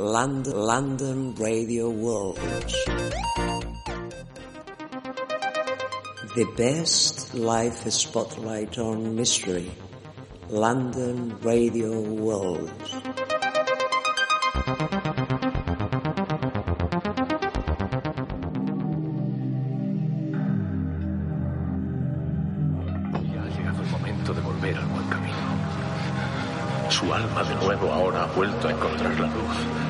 London, Radio World. The best live spotlight on mystery. London Radio World. Su alma de nuevo ahora ha vuelto a encontrar la luz.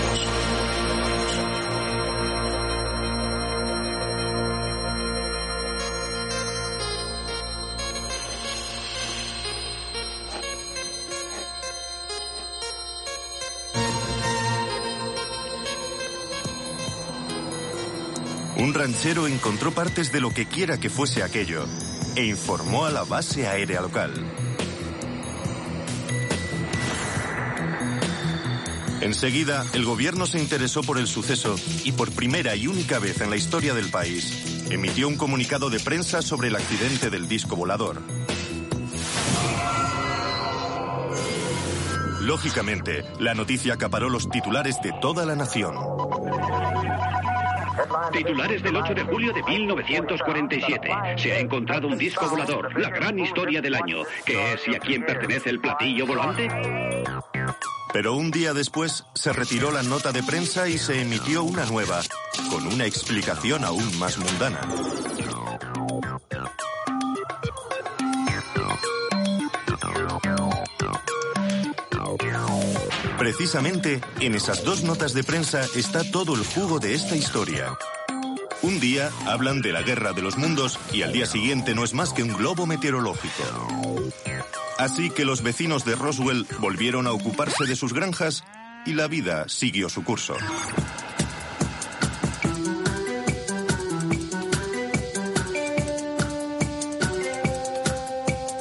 Un ranchero encontró partes de lo que quiera que fuese aquello e informó a la base aérea local. Enseguida, el gobierno se interesó por el suceso y por primera y única vez en la historia del país, emitió un comunicado de prensa sobre el accidente del disco volador. Lógicamente, la noticia acaparó los titulares de toda la nación. Titulares del 8 de julio de 1947. Se ha encontrado un disco volador, la gran historia del año. ¿Qué es y a quién pertenece el platillo volante? Pero un día después se retiró la nota de prensa y se emitió una nueva, con una explicación aún más mundana. Precisamente en esas dos notas de prensa está todo el jugo de esta historia. Un día hablan de la guerra de los mundos y al día siguiente no es más que un globo meteorológico. Así que los vecinos de Roswell volvieron a ocuparse de sus granjas y la vida siguió su curso.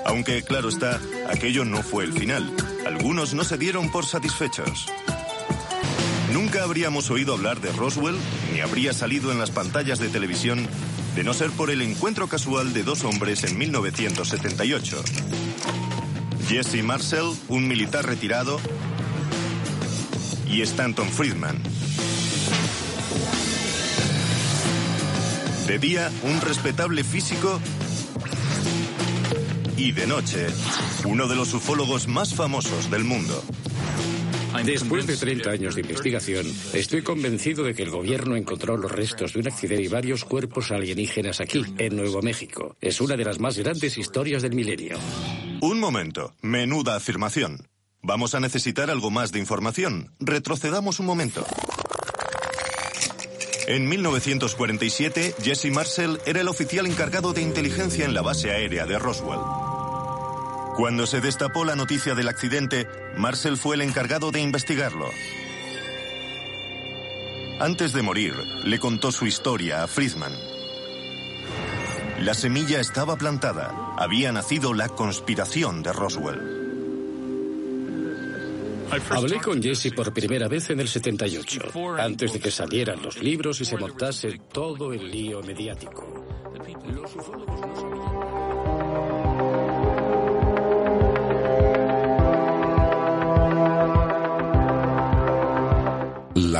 Aunque, claro está, aquello no fue el final. Algunos no se dieron por satisfechos. Nunca habríamos oído hablar de Roswell, ni habría salido en las pantallas de televisión, de no ser por el encuentro casual de dos hombres en 1978. Jesse Marcel, un militar retirado, y Stanton Friedman. De día, un respetable físico y de noche, uno de los ufólogos más famosos del mundo. Después de 30 años de investigación, estoy convencido de que el gobierno encontró los restos de un accidente y varios cuerpos alienígenas aquí, en Nuevo México. Es una de las más grandes historias del milenio. Un momento, menuda afirmación. Vamos a necesitar algo más de información. Retrocedamos un momento. En 1947, Jesse Marcel era el oficial encargado de inteligencia en la base aérea de Roswell. Cuando se destapó la noticia del accidente, Marcel fue el encargado de investigarlo. Antes de morir, le contó su historia a Friedman. La semilla estaba plantada. Había nacido la conspiración de Roswell. Hablé con Jesse por primera vez en el 78, antes de que salieran los libros y se montase todo el lío mediático. Los ufólogos no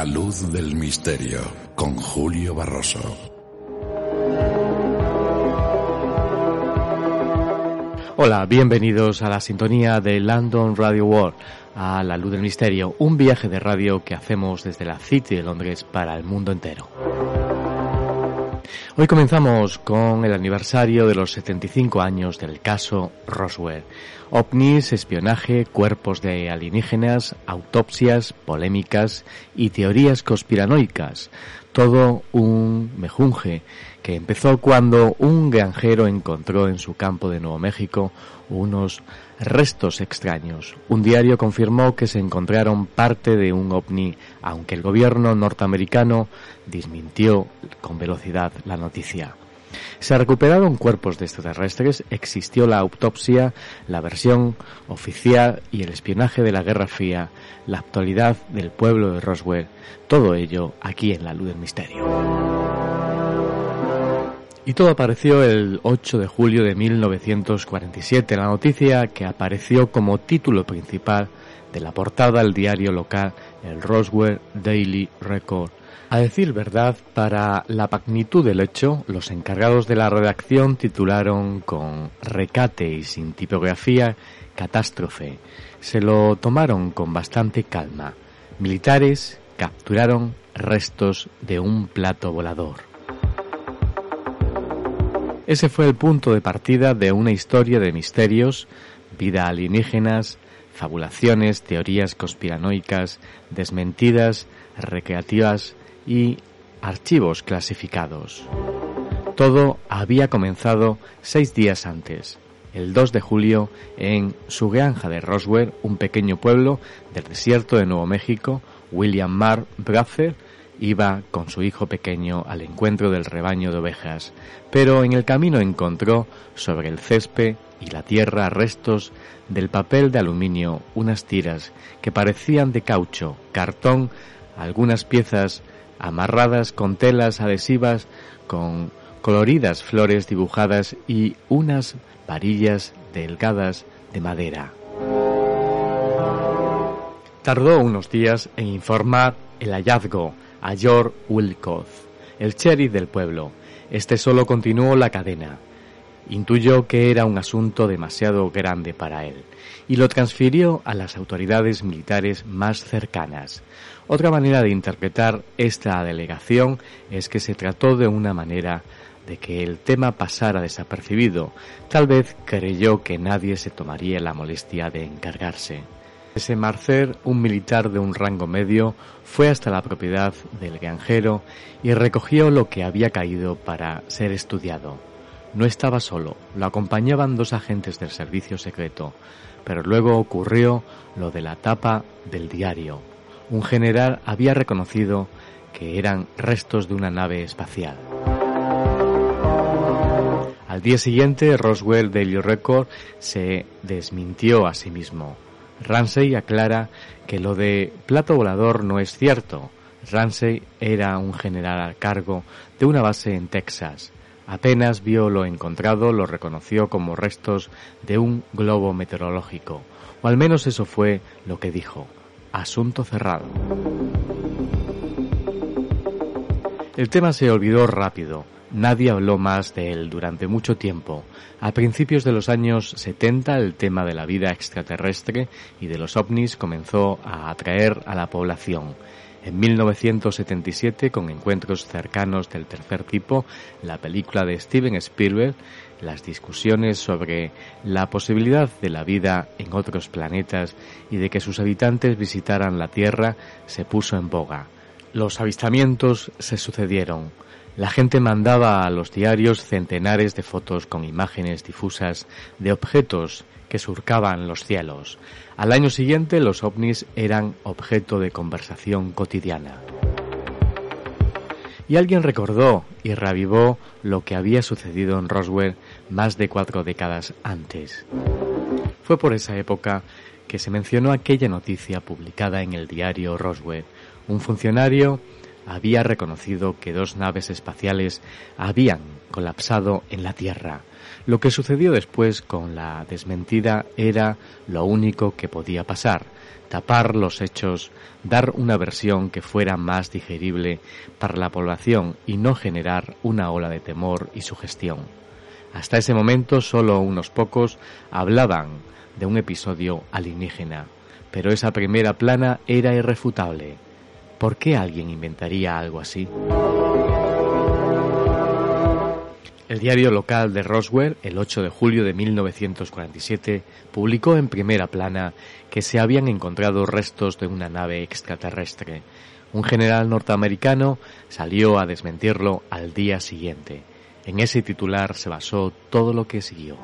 La luz del misterio con Julio Barroso. Hola, bienvenidos a la sintonía de London Radio World, a la luz del misterio, un viaje de radio que hacemos desde la City de Londres para el mundo entero. Hoy comenzamos con el aniversario de los 75 años del caso Roswell. OVNIs, espionaje, cuerpos de alienígenas, autopsias, polémicas y teorías conspiranoicas. Todo un mejunje que empezó cuando un granjero encontró en su campo de Nuevo México unos restos extraños. Un diario confirmó que se encontraron parte de un ovni, aunque el gobierno norteamericano desmintió con velocidad la noticia. Se recuperaron cuerpos de extraterrestres, existió la autopsia, la versión oficial y el espionaje de la Guerra Fría, la actualidad del pueblo de Roswell, todo ello aquí en la luz del misterio. Y todo apareció el 8 de julio de 1947, la noticia que apareció como título principal de la portada del diario local, el Roswell Daily Record. A decir verdad, para la magnitud del hecho, los encargados de la redacción titularon con recate y sin tipografía Catástrofe. Se lo tomaron con bastante calma. Militares capturaron restos de un plato volador. Ese fue el punto de partida de una historia de misterios, vida alienígenas, fabulaciones, teorías conspiranoicas, desmentidas, recreativas y archivos clasificados. Todo había comenzado seis días antes, el 2 de julio, en su granja de Roswell, un pequeño pueblo del desierto de Nuevo México, William Marr Brother iba con su hijo pequeño al encuentro del rebaño de ovejas, pero en el camino encontró sobre el césped y la tierra restos del papel de aluminio, unas tiras que parecían de caucho, cartón, algunas piezas amarradas con telas adhesivas con coloridas flores dibujadas y unas varillas delgadas de madera. Tardó unos días en informar el hallazgo a George Wilcox, el sheriff del pueblo. Este solo continuó la cadena. Intuyó que era un asunto demasiado grande para él y lo transfirió a las autoridades militares más cercanas. Otra manera de interpretar esta delegación es que se trató de una manera de que el tema pasara desapercibido. Tal vez creyó que nadie se tomaría la molestia de encargarse. Ese Marcer, un militar de un rango medio, fue hasta la propiedad del granjero y recogió lo que había caído para ser estudiado. No estaba solo, lo acompañaban dos agentes del servicio secreto, pero luego ocurrió lo de la tapa del diario. Un general había reconocido que eran restos de una nave espacial. Al día siguiente, Roswell Daily Record se desmintió a sí mismo. Ramsey aclara que lo de plato volador no es cierto. Ramsey era un general a cargo de una base en Texas. Apenas vio lo encontrado, lo reconoció como restos de un globo meteorológico, o al menos eso fue lo que dijo. Asunto cerrado. El tema se olvidó rápido. Nadie habló más de él durante mucho tiempo. A principios de los años 70 el tema de la vida extraterrestre y de los ovnis comenzó a atraer a la población. En 1977, con encuentros cercanos del tercer tipo, la película de Steven Spielberg, las discusiones sobre la posibilidad de la vida en otros planetas y de que sus habitantes visitaran la Tierra se puso en boga. Los avistamientos se sucedieron. La gente mandaba a los diarios centenares de fotos con imágenes difusas de objetos que surcaban los cielos. Al año siguiente los ovnis eran objeto de conversación cotidiana. Y alguien recordó y reavivó lo que había sucedido en Roswell más de cuatro décadas antes. Fue por esa época que se mencionó aquella noticia publicada en el diario Roswell. Un funcionario había reconocido que dos naves espaciales habían colapsado en la Tierra. Lo que sucedió después con la desmentida era lo único que podía pasar, tapar los hechos, dar una versión que fuera más digerible para la población y no generar una ola de temor y sugestión. Hasta ese momento solo unos pocos hablaban de un episodio alienígena, pero esa primera plana era irrefutable. ¿Por qué alguien inventaría algo así? El diario local de Roswell, el 8 de julio de 1947, publicó en primera plana que se habían encontrado restos de una nave extraterrestre. Un general norteamericano salió a desmentirlo al día siguiente. En ese titular se basó todo lo que siguió.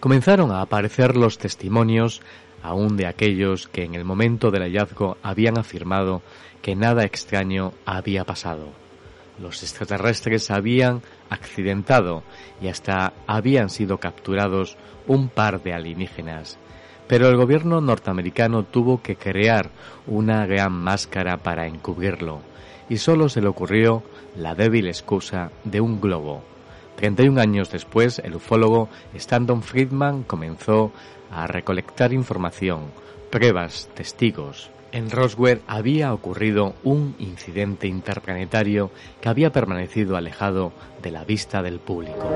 Comenzaron a aparecer los testimonios aún de aquellos que en el momento del hallazgo habían afirmado que nada extraño había pasado. Los extraterrestres habían accidentado y hasta habían sido capturados un par de alienígenas. Pero el gobierno norteamericano tuvo que crear una gran máscara para encubrirlo y solo se le ocurrió la débil excusa de un globo. 31 años después, el ufólogo Stanton Friedman comenzó a recolectar información, pruebas, testigos, en Roswell había ocurrido un incidente interplanetario que había permanecido alejado de la vista del público.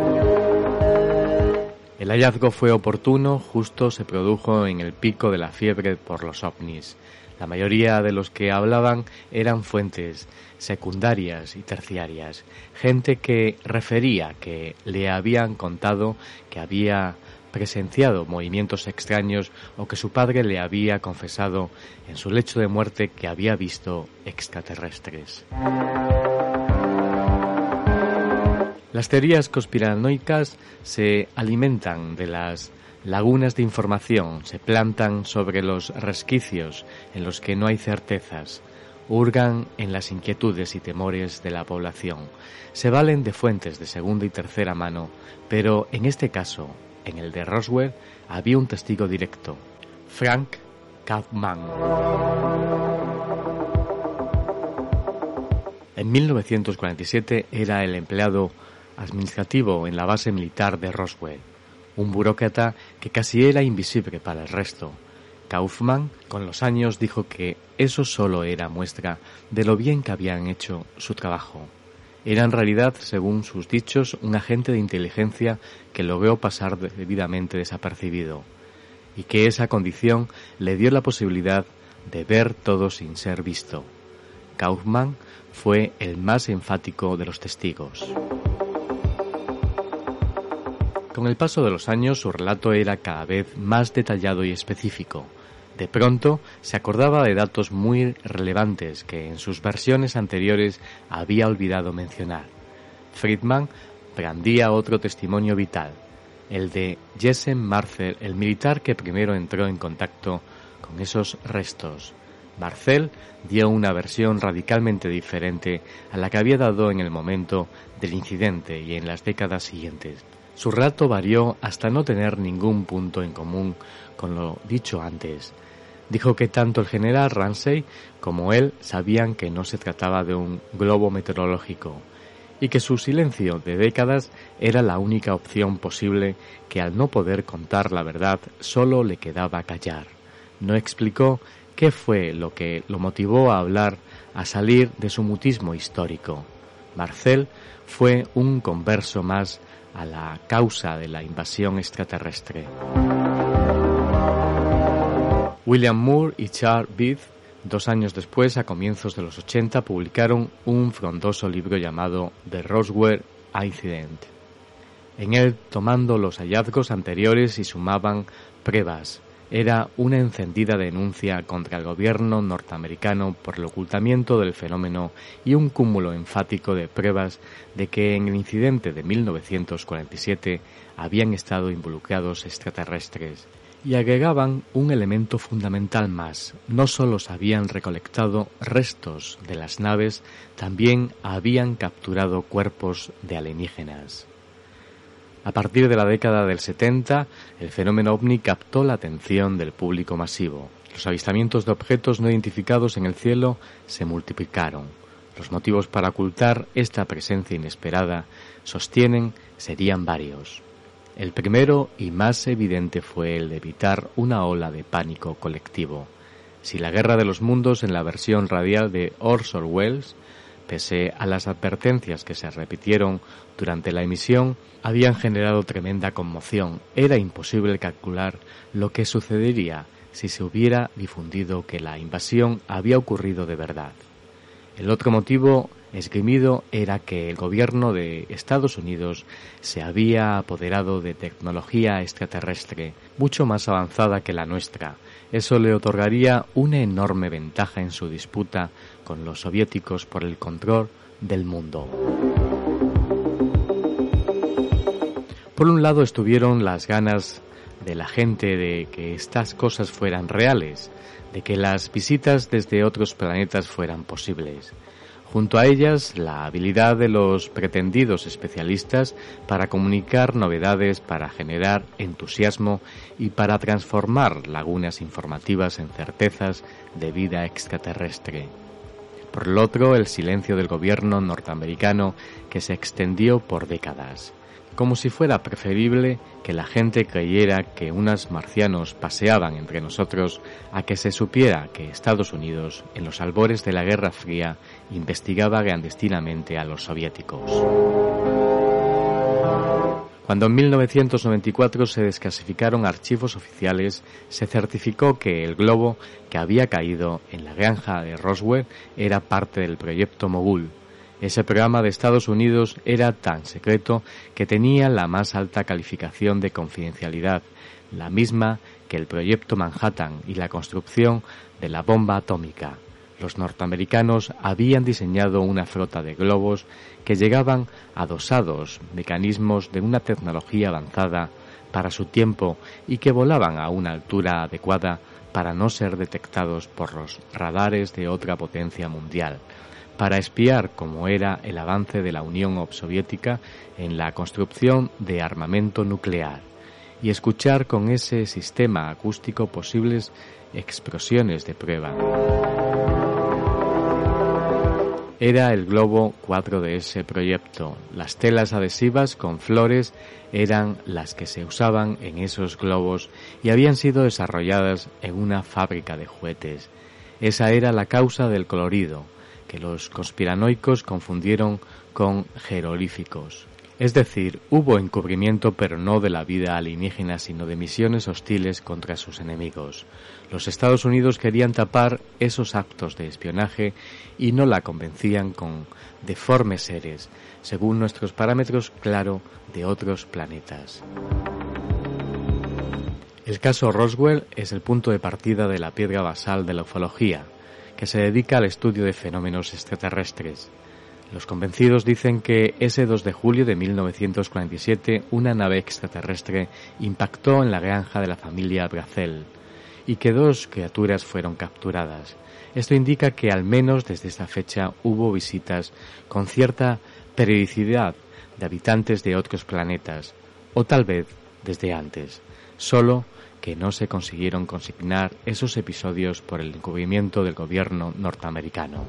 El hallazgo fue oportuno, justo se produjo en el pico de la fiebre por los ovnis. La mayoría de los que hablaban eran fuentes secundarias y terciarias, gente que refería que le habían contado que había presenciado movimientos extraños o que su padre le había confesado en su lecho de muerte que había visto extraterrestres. Las teorías conspiranoicas se alimentan de las lagunas de información, se plantan sobre los resquicios en los que no hay certezas, hurgan en las inquietudes y temores de la población, se valen de fuentes de segunda y tercera mano, pero en este caso en el de Roswell había un testigo directo, Frank Kaufman. En 1947 era el empleado administrativo en la base militar de Roswell, un burócrata que casi era invisible para el resto. Kaufman, con los años, dijo que eso solo era muestra de lo bien que habían hecho su trabajo. Era en realidad, según sus dichos, un agente de inteligencia que logró pasar debidamente desapercibido, y que esa condición le dio la posibilidad de ver todo sin ser visto. Kaufman fue el más enfático de los testigos. Con el paso de los años su relato era cada vez más detallado y específico. De pronto se acordaba de datos muy relevantes que en sus versiones anteriores había olvidado mencionar. Friedman brandía otro testimonio vital, el de Jesse Marcel, el militar que primero entró en contacto con esos restos. Marcel dio una versión radicalmente diferente a la que había dado en el momento del incidente y en las décadas siguientes. Su relato varió hasta no tener ningún punto en común con lo dicho antes. Dijo que tanto el general Ramsey como él sabían que no se trataba de un globo meteorológico y que su silencio de décadas era la única opción posible que al no poder contar la verdad solo le quedaba callar. No explicó qué fue lo que lo motivó a hablar, a salir de su mutismo histórico. Marcel fue un converso más a la causa de la invasión extraterrestre. William Moore y Charles Beath, dos años después, a comienzos de los 80, publicaron un frondoso libro llamado The Roswell Incident. En él, tomando los hallazgos anteriores y sumaban pruebas, era una encendida denuncia contra el gobierno norteamericano por el ocultamiento del fenómeno y un cúmulo enfático de pruebas de que en el incidente de 1947 habían estado involucrados extraterrestres y agregaban un elemento fundamental más. No solo se habían recolectado restos de las naves, también habían capturado cuerpos de alienígenas. A partir de la década del 70, el fenómeno ovni captó la atención del público masivo. Los avistamientos de objetos no identificados en el cielo se multiplicaron. Los motivos para ocultar esta presencia inesperada, sostienen, serían varios. El primero y más evidente fue el de evitar una ola de pánico colectivo. Si la Guerra de los Mundos en la versión radial de Orson Welles pese a las advertencias que se repitieron durante la emisión, habían generado tremenda conmoción. Era imposible calcular lo que sucedería si se hubiera difundido que la invasión había ocurrido de verdad. El otro motivo esgrimido era que el gobierno de Estados Unidos se había apoderado de tecnología extraterrestre mucho más avanzada que la nuestra. Eso le otorgaría una enorme ventaja en su disputa con los soviéticos por el control del mundo. Por un lado estuvieron las ganas de la gente de que estas cosas fueran reales, de que las visitas desde otros planetas fueran posibles. Junto a ellas, la habilidad de los pretendidos especialistas para comunicar novedades, para generar entusiasmo y para transformar lagunas informativas en certezas de vida extraterrestre. Por el otro, el silencio del gobierno norteamericano que se extendió por décadas como si fuera preferible que la gente creyera que unos marcianos paseaban entre nosotros a que se supiera que Estados Unidos, en los albores de la Guerra Fría, investigaba clandestinamente a los soviéticos. Cuando en 1994 se desclasificaron archivos oficiales, se certificó que el globo que había caído en la granja de Roswell era parte del proyecto Mogul, ese programa de Estados Unidos era tan secreto que tenía la más alta calificación de confidencialidad, la misma que el proyecto Manhattan y la construcción de la bomba atómica. Los norteamericanos habían diseñado una flota de globos que llegaban adosados mecanismos de una tecnología avanzada para su tiempo y que volaban a una altura adecuada para no ser detectados por los radares de otra potencia mundial para espiar cómo era el avance de la Unión Soviética en la construcción de armamento nuclear y escuchar con ese sistema acústico posibles explosiones de prueba. Era el globo 4 de ese proyecto. Las telas adhesivas con flores eran las que se usaban en esos globos y habían sido desarrolladas en una fábrica de juguetes. Esa era la causa del colorido, que los conspiranoicos confundieron con jerolíficos. Es decir, hubo encubrimiento pero no de la vida alienígena, sino de misiones hostiles contra sus enemigos. Los Estados Unidos querían tapar esos actos de espionaje y no la convencían con deformes seres, según nuestros parámetros, claro, de otros planetas. El caso Roswell es el punto de partida de la piedra basal de la ufología, que se dedica al estudio de fenómenos extraterrestres. Los convencidos dicen que ese 2 de julio de 1947 una nave extraterrestre impactó en la granja de la familia Bracel y que dos criaturas fueron capturadas. Esto indica que al menos desde esta fecha hubo visitas con cierta periodicidad de habitantes de otros planetas, o tal vez desde antes, solo que no se consiguieron consignar esos episodios por el encubrimiento del gobierno norteamericano.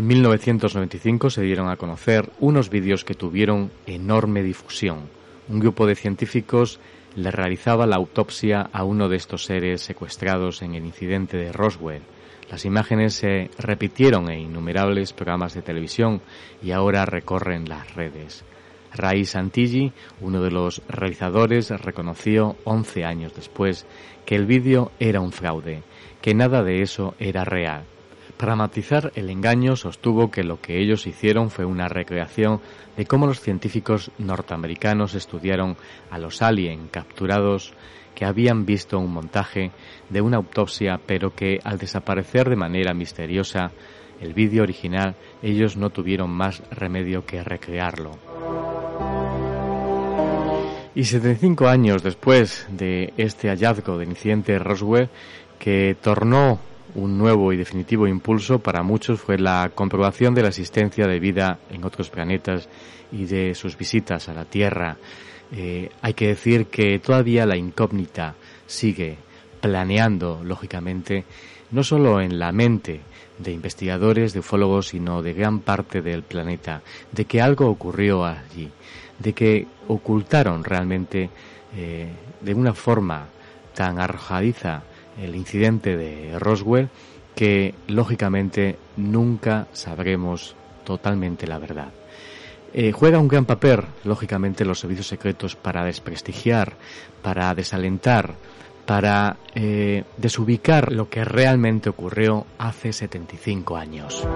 En 1995 se dieron a conocer unos vídeos que tuvieron enorme difusión. Un grupo de científicos le realizaba la autopsia a uno de estos seres secuestrados en el incidente de Roswell. Las imágenes se repitieron en innumerables programas de televisión y ahora recorren las redes. Ray Santilli, uno de los realizadores, reconoció 11 años después que el vídeo era un fraude, que nada de eso era real. Para matizar el engaño, sostuvo que lo que ellos hicieron fue una recreación de cómo los científicos norteamericanos estudiaron a los alien capturados que habían visto un montaje de una autopsia, pero que al desaparecer de manera misteriosa el vídeo original, ellos no tuvieron más remedio que recrearlo. Y 75 años después de este hallazgo del incidente Roswell, que tornó un nuevo y definitivo impulso para muchos fue la comprobación de la existencia de vida en otros planetas y de sus visitas a la Tierra. Eh, hay que decir que todavía la incógnita sigue planeando, lógicamente, no solo en la mente de investigadores, de ufólogos, sino de gran parte del planeta, de que algo ocurrió allí de que ocultaron realmente eh, de una forma tan arrojadiza el incidente de Roswell que lógicamente nunca sabremos totalmente la verdad. Eh, juega un gran papel, lógicamente, los servicios secretos para desprestigiar, para desalentar, para eh, desubicar lo que realmente ocurrió hace 75 años.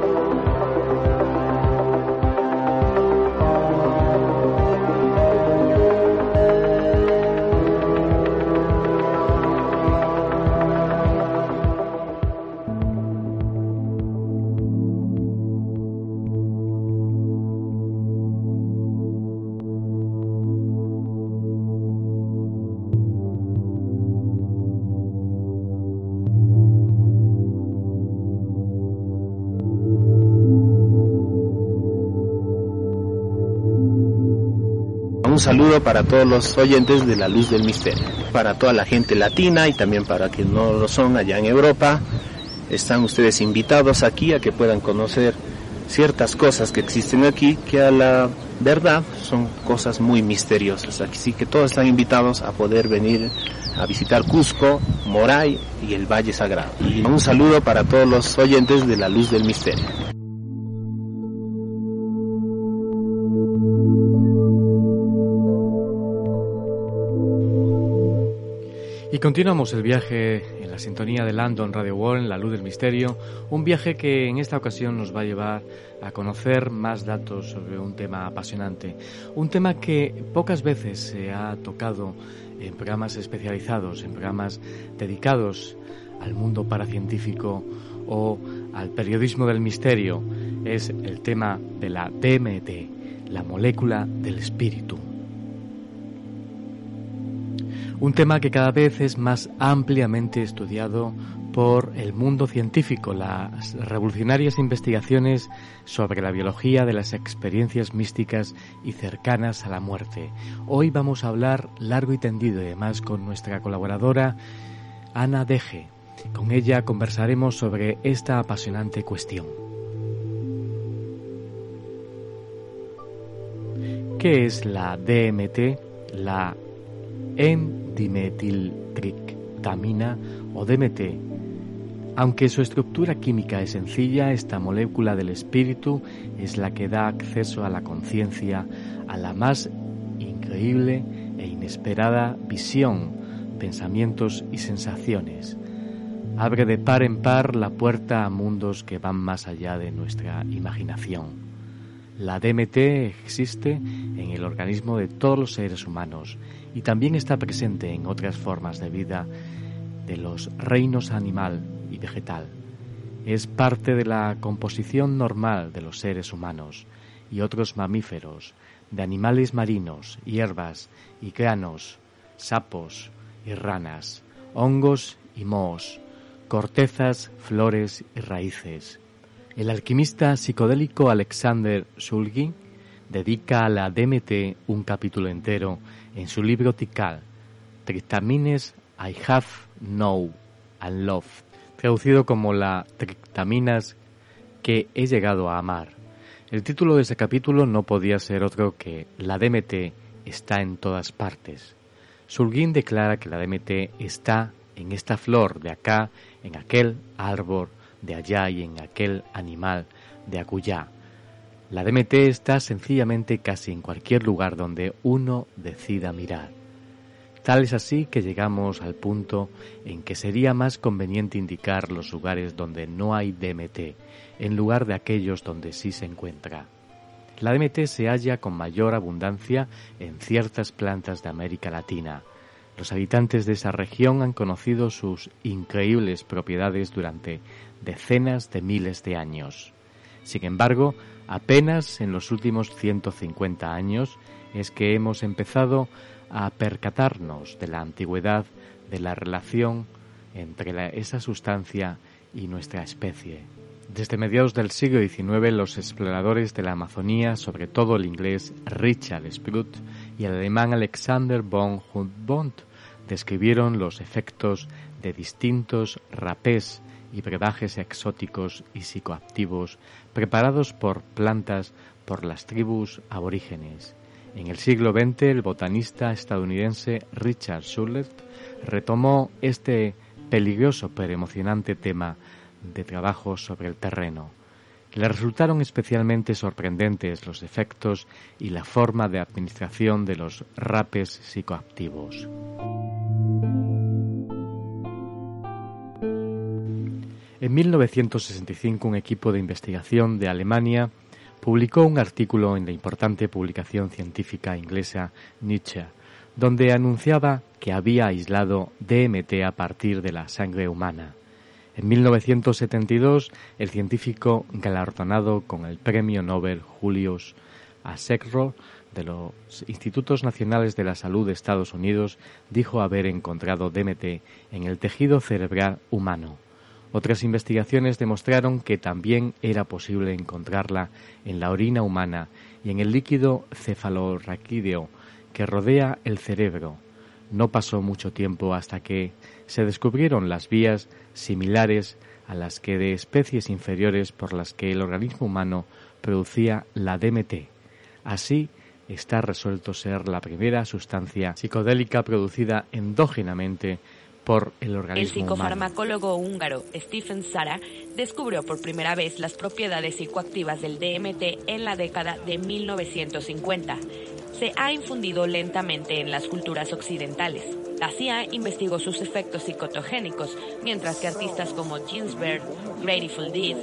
Saludo para todos los oyentes de La Luz del Misterio, para toda la gente latina y también para quienes no lo son allá en Europa. Están ustedes invitados aquí a que puedan conocer ciertas cosas que existen aquí que a la verdad son cosas muy misteriosas. Así que todos están invitados a poder venir a visitar Cusco, Moray y el Valle Sagrado. Y un saludo para todos los oyentes de La Luz del Misterio. Continuamos el viaje en la sintonía de Landon Radio World, la luz del misterio, un viaje que en esta ocasión nos va a llevar a conocer más datos sobre un tema apasionante, un tema que pocas veces se ha tocado en programas especializados, en programas dedicados al mundo paracientífico o al periodismo del misterio, es el tema de la DMT, la molécula del espíritu. Un tema que cada vez es más ampliamente estudiado por el mundo científico, las revolucionarias investigaciones sobre la biología de las experiencias místicas y cercanas a la muerte. Hoy vamos a hablar largo y tendido, además con nuestra colaboradora Ana Deje. Con ella conversaremos sobre esta apasionante cuestión. ¿Qué es la DMT? La dimetiltriptamina o DMT. Aunque su estructura química es sencilla, esta molécula del espíritu es la que da acceso a la conciencia, a la más increíble e inesperada visión, pensamientos y sensaciones. Abre de par en par la puerta a mundos que van más allá de nuestra imaginación. La DMT existe en el organismo de todos los seres humanos y también está presente en otras formas de vida de los reinos animal y vegetal. Es parte de la composición normal de los seres humanos y otros mamíferos, de animales marinos, hierbas y granos, sapos y ranas, hongos y mohos, cortezas, flores y raíces. El alquimista psicodélico Alexander Shulgin dedica a la DMT un capítulo entero en su libro Tikal, Triptamines I Have Know and Loved, traducido como la Triptaminas que he llegado a amar. El título de ese capítulo no podía ser otro que La DMT está en todas partes. Surguín declara que la DMT está en esta flor de acá, en aquel árbol de allá y en aquel animal de acullá. La DMT está sencillamente casi en cualquier lugar donde uno decida mirar. Tal es así que llegamos al punto en que sería más conveniente indicar los lugares donde no hay DMT, en lugar de aquellos donde sí se encuentra. La DMT se halla con mayor abundancia en ciertas plantas de América Latina. Los habitantes de esa región han conocido sus increíbles propiedades durante decenas de miles de años. Sin embargo, Apenas en los últimos 150 años es que hemos empezado a percatarnos de la antigüedad de la relación entre esa sustancia y nuestra especie. Desde mediados del siglo XIX, los exploradores de la Amazonía, sobre todo el inglés Richard Sprout y el alemán Alexander von Humboldt, describieron los efectos de distintos rapés y brebajes exóticos y psicoactivos preparados por plantas por las tribus aborígenes. En el siglo XX, el botanista estadounidense Richard Schuller retomó este peligroso pero emocionante tema de trabajos sobre el terreno. Le resultaron especialmente sorprendentes los efectos y la forma de administración de los rapes psicoactivos. En 1965 un equipo de investigación de Alemania publicó un artículo en la importante publicación científica inglesa Nietzsche, donde anunciaba que había aislado DMT a partir de la sangre humana. En 1972, el científico galardonado con el Premio Nobel Julius Asecro de los Institutos Nacionales de la Salud de Estados Unidos dijo haber encontrado DMT en el tejido cerebral humano. Otras investigaciones demostraron que también era posible encontrarla en la orina humana y en el líquido cefalorraquídeo que rodea el cerebro. No pasó mucho tiempo hasta que se descubrieron las vías similares a las que de especies inferiores por las que el organismo humano producía la DMT. Así, está resuelto ser la primera sustancia psicodélica producida endógenamente por el organismo. El psicofarmacólogo húngaro Stephen Sara descubrió por primera vez las propiedades psicoactivas del DMT en la década de 1950. Se ha infundido lentamente en las culturas occidentales. La CIA investigó sus efectos psicotogénicos, mientras que artistas como Ginsberg, Grateful Dead,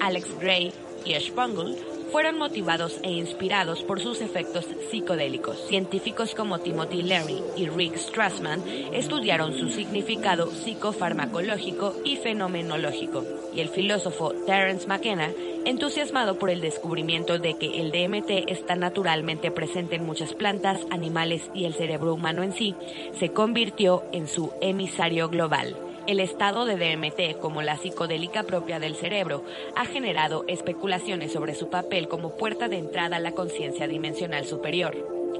Alex Gray y Ash Bungle fueron motivados e inspirados por sus efectos psicodélicos. Científicos como Timothy Leary y Rick Strassman estudiaron su significado psicofarmacológico y fenomenológico, y el filósofo Terence McKenna, entusiasmado por el descubrimiento de que el DMT está naturalmente presente en muchas plantas, animales y el cerebro humano en sí, se convirtió en su emisario global. El estado de DMT, como la psicodélica propia del cerebro, ha generado especulaciones sobre su papel como puerta de entrada a la conciencia dimensional superior.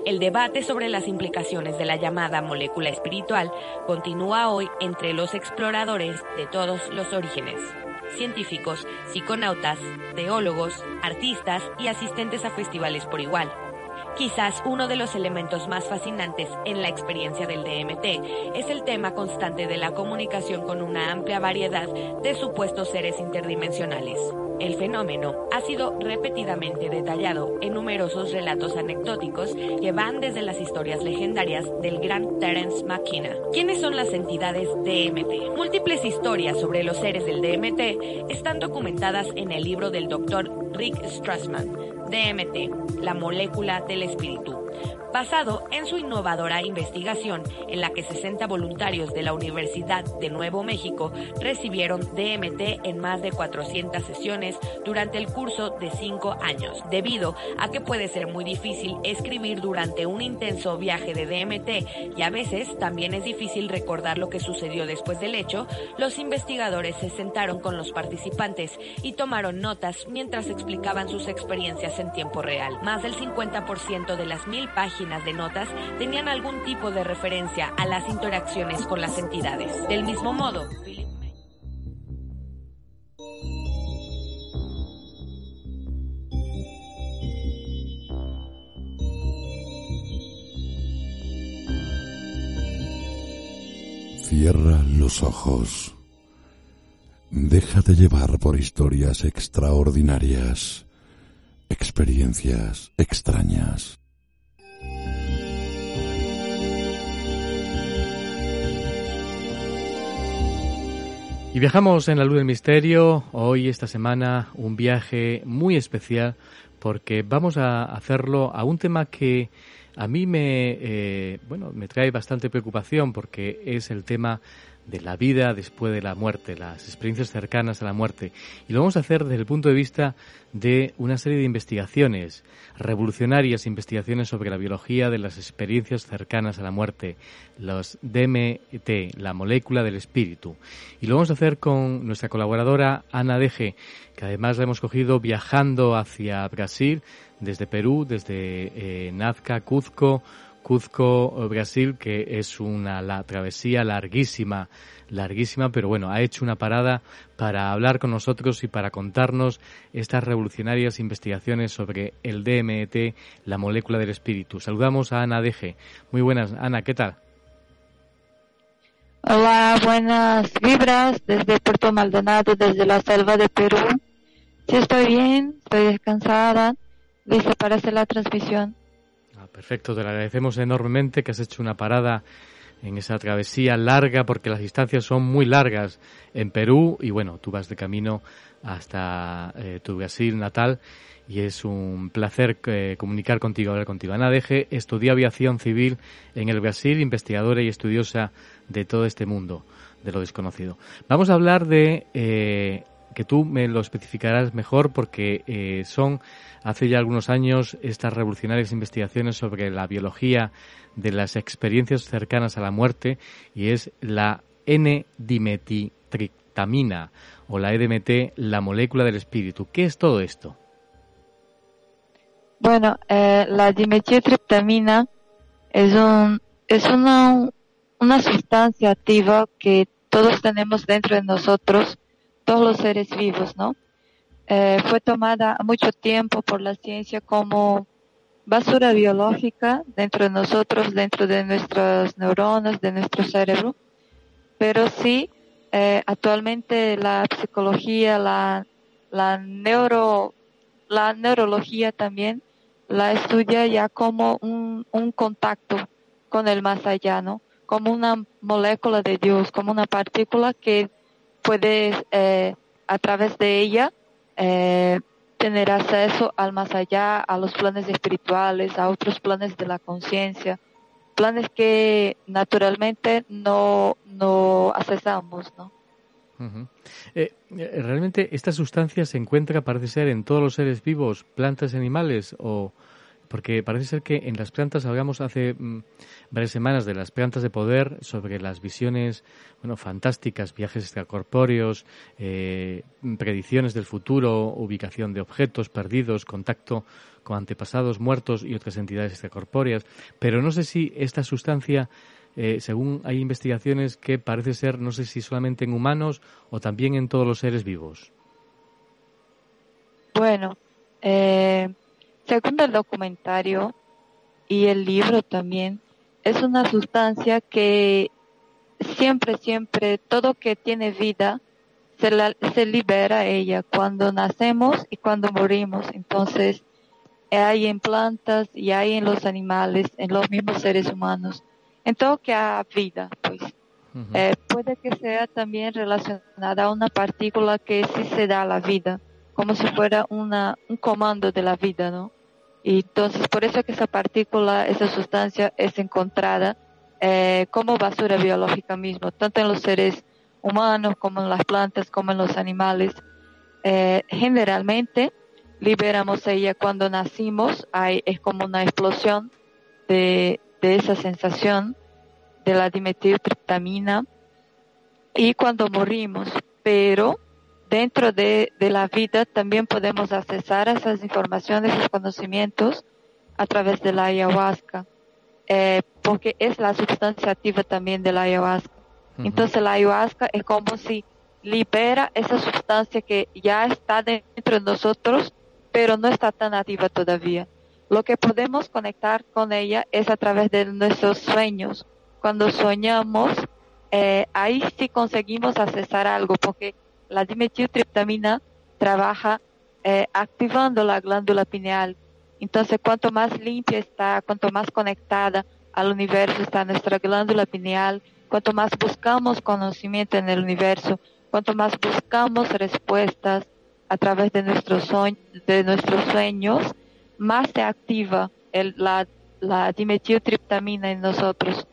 El debate sobre las implicaciones de la llamada molécula espiritual continúa hoy entre los exploradores de todos los orígenes científicos, psiconautas, teólogos, artistas y asistentes a festivales por igual. Quizás uno de los elementos más fascinantes en la experiencia del DMT es el tema constante de la comunicación con una amplia variedad de supuestos seres interdimensionales. El fenómeno ha sido repetidamente detallado en numerosos relatos anecdóticos que van desde las historias legendarias del gran Terence McKenna. ¿Quiénes son las entidades DMT? Múltiples historias sobre los seres del DMT están documentadas en el libro del doctor Rick Strassman, DMT, la molécula del espíritu, basado en su innovadora investigación en la que 60 voluntarios de la Universidad de Nuevo México recibieron DMT en más de 400 sesiones durante el curso de 5 años. Debido a que puede ser muy difícil escribir durante un intenso viaje de DMT y a veces también es difícil recordar lo que sucedió después del hecho, los investigadores se sentaron con los participantes y tomaron notas mientras explicaban sus experiencias en tiempo real. Más del 50% de las mil páginas de notas tenían algún tipo de referencia a las interacciones con las entidades. Del mismo modo, Cierra los ojos. Déjate llevar por historias extraordinarias, experiencias extrañas. Y viajamos en la luz del misterio. Hoy, esta semana, un viaje muy especial porque vamos a hacerlo a un tema que a mí me, eh, bueno, me trae bastante preocupación porque es el tema de la vida después de la muerte, las experiencias cercanas a la muerte. Y lo vamos a hacer desde el punto de vista de una serie de investigaciones, revolucionarias investigaciones sobre la biología de las experiencias cercanas a la muerte, los DMT, la molécula del espíritu. Y lo vamos a hacer con nuestra colaboradora Ana Deje, que además la hemos cogido viajando hacia Brasil, desde Perú, desde eh, Nazca, Cuzco, Cuzco, Brasil, que es una la travesía larguísima, larguísima, pero bueno, ha hecho una parada para hablar con nosotros y para contarnos estas revolucionarias investigaciones sobre el DMT, la molécula del espíritu. Saludamos a Ana Deje. Muy buenas, Ana, ¿qué tal? Hola, buenas vibras desde Puerto Maldonado, desde la selva de Perú. Sí, estoy bien, estoy descansada, hacer la transmisión. Ah, perfecto, te lo agradecemos enormemente que has hecho una parada en esa travesía larga, porque las distancias son muy largas en Perú y bueno, tú vas de camino hasta eh, tu Brasil natal y es un placer eh, comunicar contigo, hablar contigo. Ana Deje estudió aviación civil en el Brasil, investigadora y estudiosa de todo este mundo, de lo desconocido. Vamos a hablar de, eh, que tú me lo especificarás mejor porque eh, son hace ya algunos años estas revolucionarias investigaciones sobre la biología de las experiencias cercanas a la muerte y es la N-dimetitriptamina o la EDMT, la molécula del espíritu. ¿Qué es todo esto? Bueno, eh, la dimetiltriptamina es, un, es una, una sustancia activa que todos tenemos dentro de nosotros, todos los seres vivos, ¿no? Eh, fue tomada mucho tiempo por la ciencia como basura biológica dentro de nosotros, dentro de nuestras neuronas, de nuestro cerebro, pero sí, eh, actualmente la psicología, la, la neuro, la neurología también la estudia ya como un, un contacto con el más allá, ¿no? Como una molécula de Dios, como una partícula que puede eh, a través de ella eh, tener acceso al más allá, a los planes espirituales, a otros planes de la conciencia, planes que naturalmente no, no accesamos, ¿no? Eh, ¿Realmente esta sustancia se encuentra, parece ser, en todos los seres vivos, plantas animales? o Porque parece ser que en las plantas hablamos hace mm, varias semanas de las plantas de poder, sobre las visiones bueno, fantásticas, viajes extracorpóreos, eh, predicciones del futuro, ubicación de objetos perdidos, contacto con antepasados muertos y otras entidades extracorpóreas. Pero no sé si esta sustancia eh, según hay investigaciones que parece ser, no sé si solamente en humanos o también en todos los seres vivos. Bueno, eh, según el documentario y el libro también, es una sustancia que siempre, siempre, todo que tiene vida, se, la, se libera ella cuando nacemos y cuando morimos. Entonces, hay en plantas y hay en los animales, en los mismos seres humanos en todo que hay vida, pues. Eh, puede que sea también relacionada a una partícula que sí se da a la vida, como si fuera una, un comando de la vida, ¿no? Y entonces, por eso que esa partícula, esa sustancia es encontrada eh, como basura biológica mismo, tanto en los seres humanos como en las plantas, como en los animales. Eh, generalmente liberamos ella cuando nacimos, hay, es como una explosión de, de esa sensación de la dimetiltriptamina y cuando morimos, pero dentro de, la vida también podemos accesar a esas informaciones, esos conocimientos a través de la ayahuasca, eh, porque es la sustancia activa también de la ayahuasca. Entonces la ayahuasca es como si libera esa sustancia que ya está dentro de nosotros, pero no está tan activa todavía. Lo que podemos conectar con ella es a través de nuestros sueños. Cuando soñamos, eh, ahí sí conseguimos accesar algo, porque la dimetiltriptamina trabaja eh, activando la glándula pineal. Entonces, cuanto más limpia está, cuanto más conectada al universo está nuestra glándula pineal, cuanto más buscamos conocimiento en el universo, cuanto más buscamos respuestas a través de nuestros, sueños, más se activa la, la dimetiltriptamina en nosotros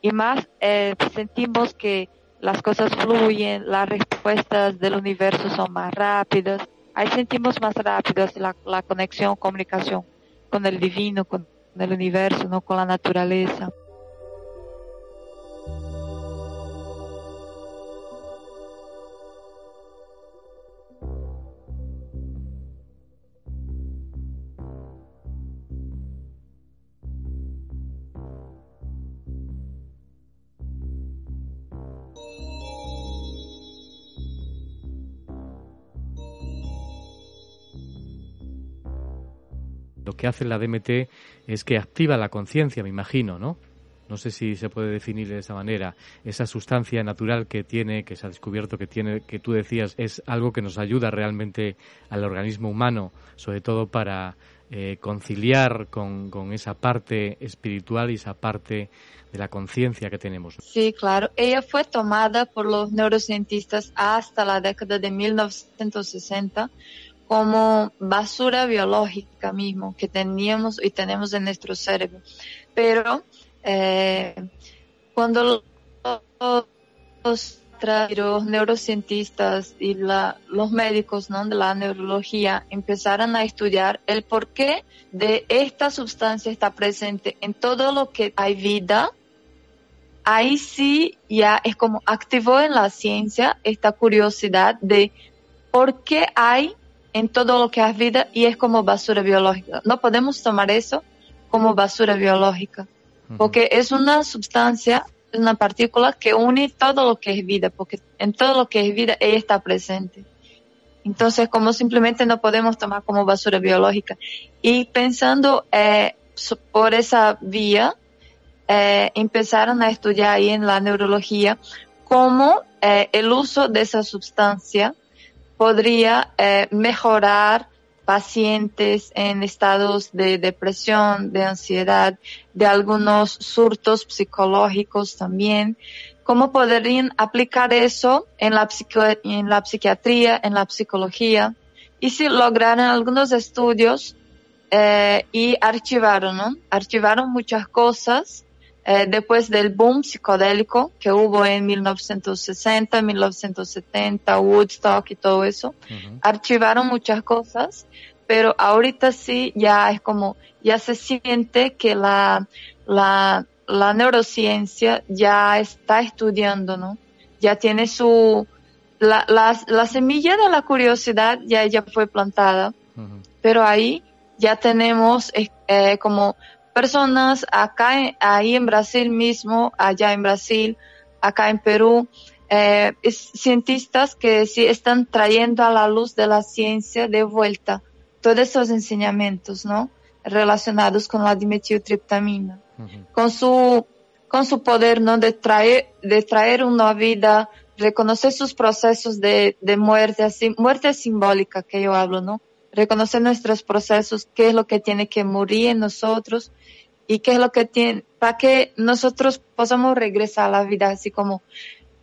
y más eh, sentimos que las cosas fluyen, las respuestas del universo son más rápidas, ahí sentimos más rápidas la, la conexión, comunicación con el divino, con el universo, no con la naturaleza. Que hace la DMT es que activa la conciencia, me imagino, ¿no? no sé si se puede definir de esa manera, esa sustancia natural que tiene, que se ha descubierto que tiene, que tú decías, es algo que nos ayuda realmente al organismo humano, sobre todo para eh, conciliar con, con, esa parte espiritual y esa parte de la conciencia que tenemos. Sí, claro. Ella fue tomada por los neurocientistas hasta la década de 1960 como basura biológica mismo que teníamos y tenemos en nuestro cerebro. Pero eh, cuando los, los neurocientistas y los médicos de la neurología empezaron a estudiar el porqué de esta sustancia está presente en todo lo que hay vida, ahí sí ya es como activó en la ciencia esta curiosidad de por qué hay en todo lo que hay vida y es como basura biológica. No podemos tomar eso como basura biológica, porque es una sustancia, una partícula que une todo lo que es vida, porque en todo lo que es vida ella está presente. Entonces, como simplemente no podemos tomar como basura biológica. Y pensando eh, por esa vía, eh, empezaron a estudiar ahí en la neurología cómo eh, el uso de esa sustancia podría eh, mejorar pacientes en estados de depresión, de ansiedad, de algunos surtos psicológicos también. ¿Cómo podrían aplicar eso en la, en la psiquiatría, en la psicología? Y si lograron algunos estudios eh, y archivaron, ¿no? Archivaron muchas cosas eh, después del boom psicodélico que hubo en 1960, 1970, Woodstock y todo eso, archivaron muchas cosas, pero ahorita sí ya es como, ya se siente que la, la, la neurociencia ya está estudiando, ¿no? Ya tiene su, la, la, la semilla de la curiosidad ya, ya fue plantada, pero ahí ya tenemos eh, como personas acá, ahí en Brasil mismo, allá en Brasil, acá en Perú, eh, cientistas que sí están trayendo a la luz de la ciencia de vuelta todos esos enseñamientos, ¿no? Relacionados con la dimetiltriptamina. Con su, con su poder, ¿no? De traer, de traer una vida, reconocer sus procesos de, de muerte, así, muerte simbólica que yo hablo, ¿no? Reconocer nuestros procesos, qué es lo que tiene que morir en nosotros y qué es lo que tiene, para que nosotros podamos regresar a la vida, así como,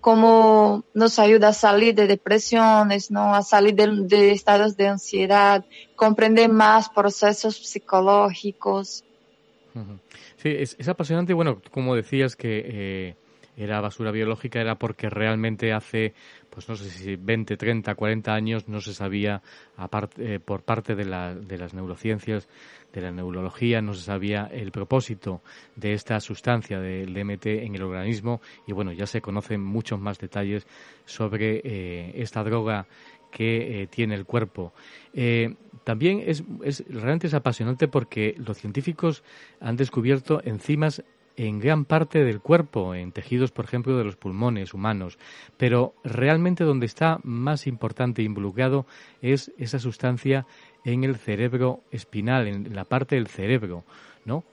como nos ayuda a salir de depresiones, ¿no? A salir de, estados de ansiedad, comprender más procesos psicológicos. Sí, es, apasionante. Bueno, como decías que eh, era basura biológica, era porque realmente hace pues no sé si 20, 30, 40 años no se sabía eh, por parte de, de las neurociencias, de la neurología, no se sabía el propósito de esta sustancia del DMT en el organismo y bueno, ya se conocen muchos más detalles sobre eh, esta droga que eh, tiene el cuerpo. también es, realmente es apasionante porque los científicos han descubierto enzimas en gran parte del cuerpo, en tejidos, por ejemplo, de los pulmones humanos. Pero realmente donde está más importante involucrado es esa sustancia en el cerebro espinal, en la parte del cerebro, ¿no?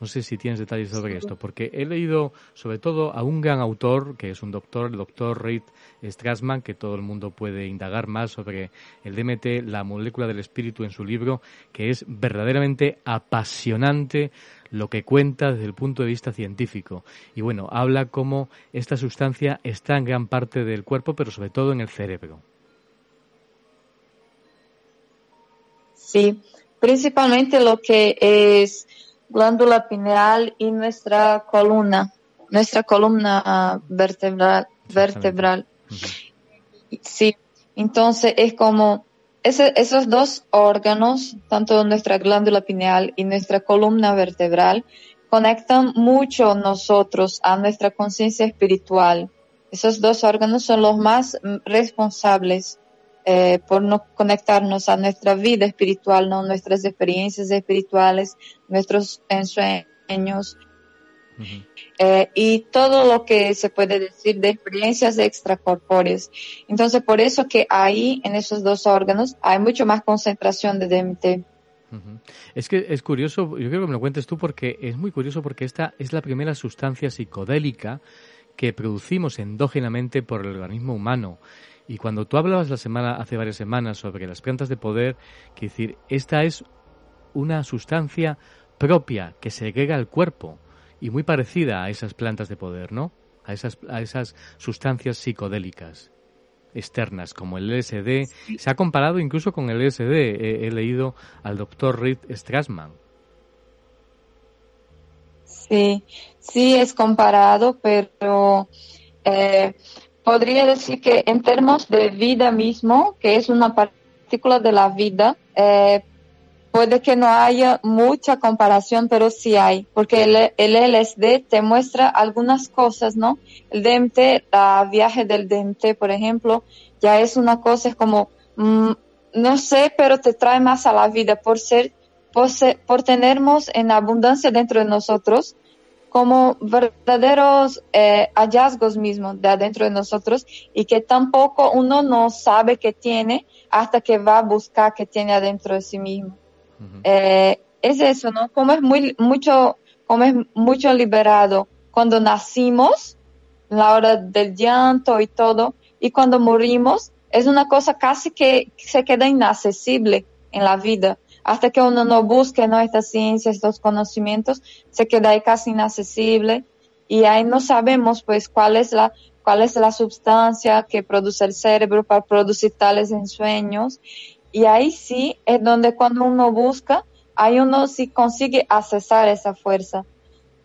No sé si tienes detalles sobre esto, porque he leído sobre todo a un gran autor, que es un doctor, el doctor Reid Strassman, que todo el mundo puede indagar más sobre el DMT, la molécula del espíritu en su libro, que es verdaderamente apasionante lo que cuenta desde el punto de vista científico. Y bueno, habla cómo esta sustancia está en gran parte del cuerpo, pero sobre todo en el cerebro. Sí, principalmente lo que es glándula pineal y nuestra columna, nuestra columna vertebral. vertebral. Sí, entonces es como esos dos órganos, tanto nuestra glándula pineal y nuestra columna vertebral, conectan mucho nosotros a nuestra conciencia espiritual. Esos dos órganos son los más mm, responsables eh, por no conectarnos a nuestra vida espiritual, no nuestras experiencias espirituales, nuestros ensueños, eh, y todo lo que se puede decir de experiencias extracorpóreas. Entonces, por eso que ahí, en esos dos órganos, hay mucho más concentración de DMT. Es que es curioso, yo creo que me lo cuentes tú porque es muy curioso porque esta es la primera sustancia psicodélica que producimos endógenamente por el organismo humano. Y cuando tú hablabas la semana, hace varias semanas sobre las plantas de poder, que decir, esta es una sustancia propia que segrega el cuerpo y muy parecida a esas plantas de poder, ¿no? A esas, a esas sustancias psicodélicas externas como el LSD. Se ha comparado incluso con el LSD. He, leído al doctor Reed Strassman. Sí, sí es comparado, pero eh, podría decir que en términos de vida mismo, que es una partícula de la vida, eh, puede que no haya mucha comparación, pero sí hay, porque el, el, LSD te muestra algunas cosas, ¿no? El DMT, la viaje del DMT, por ejemplo, ya es una cosa, es como, mm, no sé, pero te trae más a la vida por ser, por, ser, por tenernos en abundancia dentro de nosotros, como verdaderos eh, hallazgos mismos de adentro de nosotros y que tampoco uno no sabe que tiene hasta que va a buscar que tiene adentro de sí mismo. Eh, es eso, ¿no? Como es muy, mucho, como es mucho liberado cuando nacimos, la hora del llanto y todo, y cuando morimos, es una cosa casi que se queda inaccesible en la vida. Hasta que uno no busque ¿no? esta ciencia, estos conocimientos, se queda ahí casi inaccesible y ahí no sabemos pues cuál es la cuál es la sustancia que produce el cerebro para producir tales ensueños y ahí sí es donde cuando uno busca, ahí uno sí consigue accesar esa fuerza.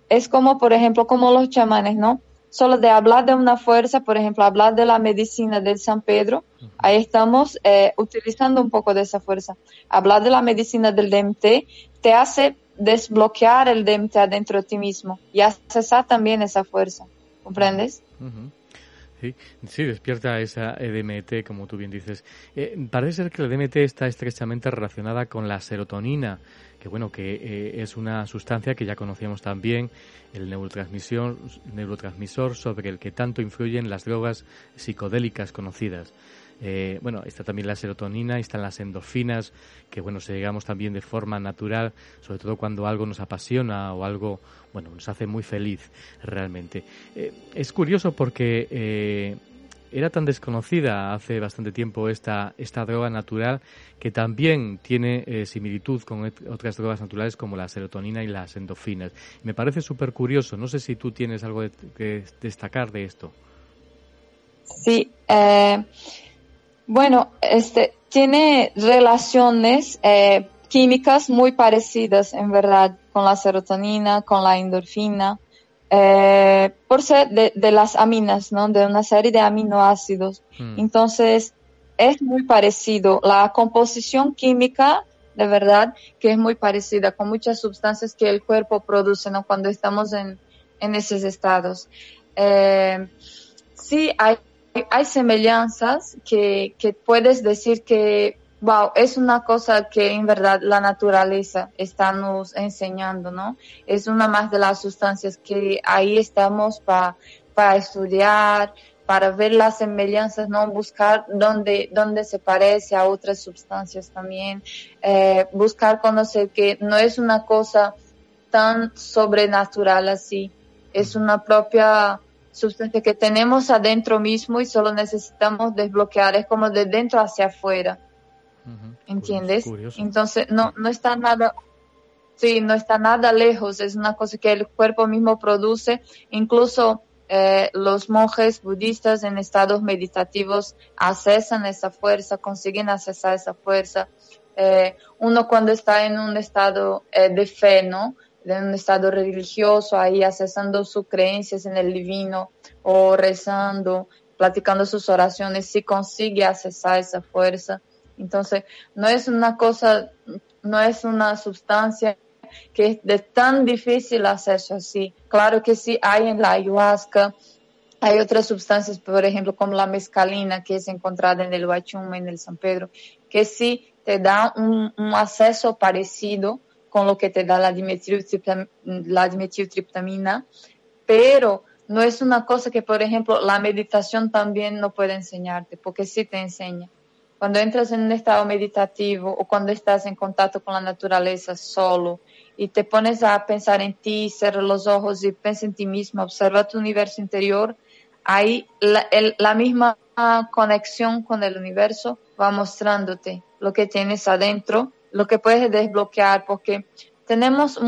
Es como, por ejemplo, como los chamanes, ¿no? Solo de hablar de una fuerza, por ejemplo, hablar de la medicina del San Pedro, ahí estamos eh, utilizando un poco de esa fuerza. Hablar de la medicina del DMT te hace desbloquear el DMT adentro de ti mismo y accesar también esa fuerza. ¿Comprendes? Sí, despierta esa DMT, como tú bien dices. Eh, parece ser que la DMT está estrechamente relacionada con la serotonina, que bueno, que eh, es una sustancia que ya conocíamos también, el neurotransmisor, neurotransmisor sobre el que tanto influyen las drogas psicodélicas conocidas. Eh, bueno, está también la serotonina, están las endorfinas, que bueno, se llegamos también de forma natural, sobre todo cuando algo nos apasiona o algo, bueno, nos hace muy feliz realmente. Eh, es curioso porque eh, era tan desconocida hace bastante tiempo esta, esta droga natural que también tiene similitud con otras drogas naturales como la serotonina y las endorfinas. Me parece súper curioso. No sé si tú tienes algo que destacar de esto. Sí, eh, bueno, este tiene relaciones eh, químicas muy parecidas, en verdad, con la serotonina, con la endorfina, eh, por ser de, las aminas, ¿no? De una serie de aminoácidos. Hmm. Entonces, es muy parecido. La composición química, de verdad, que es muy parecida con muchas sustancias que el cuerpo produce, ¿no? Cuando estamos en, en esos estados. Eh, sí, hay hay semejanzas que, que puedes decir que, wow, es una cosa que en verdad la naturaleza está nos enseñando, ¿no? Es una más de las sustancias que ahí estamos para para estudiar, para ver las semejanzas, ¿no? Buscar dónde, dónde se parece a otras sustancias también, eh, buscar conocer que no es una cosa tan sobrenatural así, es una propia sustancia que tenemos adentro mismo y solo necesitamos desbloquear, es como de dentro hacia afuera. ¿Entiendes? Entonces no, no está nada, sí, no está nada lejos, es una cosa que el cuerpo mismo produce, incluso eh, los monjes budistas en estados meditativos accesan esa fuerza, consiguen accesar esa fuerza. Eh, uno cuando está en un estado eh, de fe, ¿no? En un estado religioso, ahí accesando sus creencias en el divino o rezando, platicando sus oraciones, si consigue accesar esa fuerza. Entonces, no es una cosa, no es una sustancia que es de tan difícil acceso así. Claro que sí hay en la ayahuasca, hay otras sustancias, por ejemplo, como la mescalina, que es encontrada en el Huachuma, en el San Pedro, que sí te da un acceso parecido, con lo que te da la dimetiltriptamina, pero no es una cosa que, por ejemplo, la meditación también no puede enseñarte, porque sí te enseña. cuando entras en un estado meditativo o cuando estás en contacto con la naturaleza solo y te pones a pensar en ti, cerrar los ojos y piensa en ti mismo, observa tu universo interior, ahí la, la misma conexión con el universo va mostrándote lo que tienes adentro, lo que puedes desbloquear, porque tenemos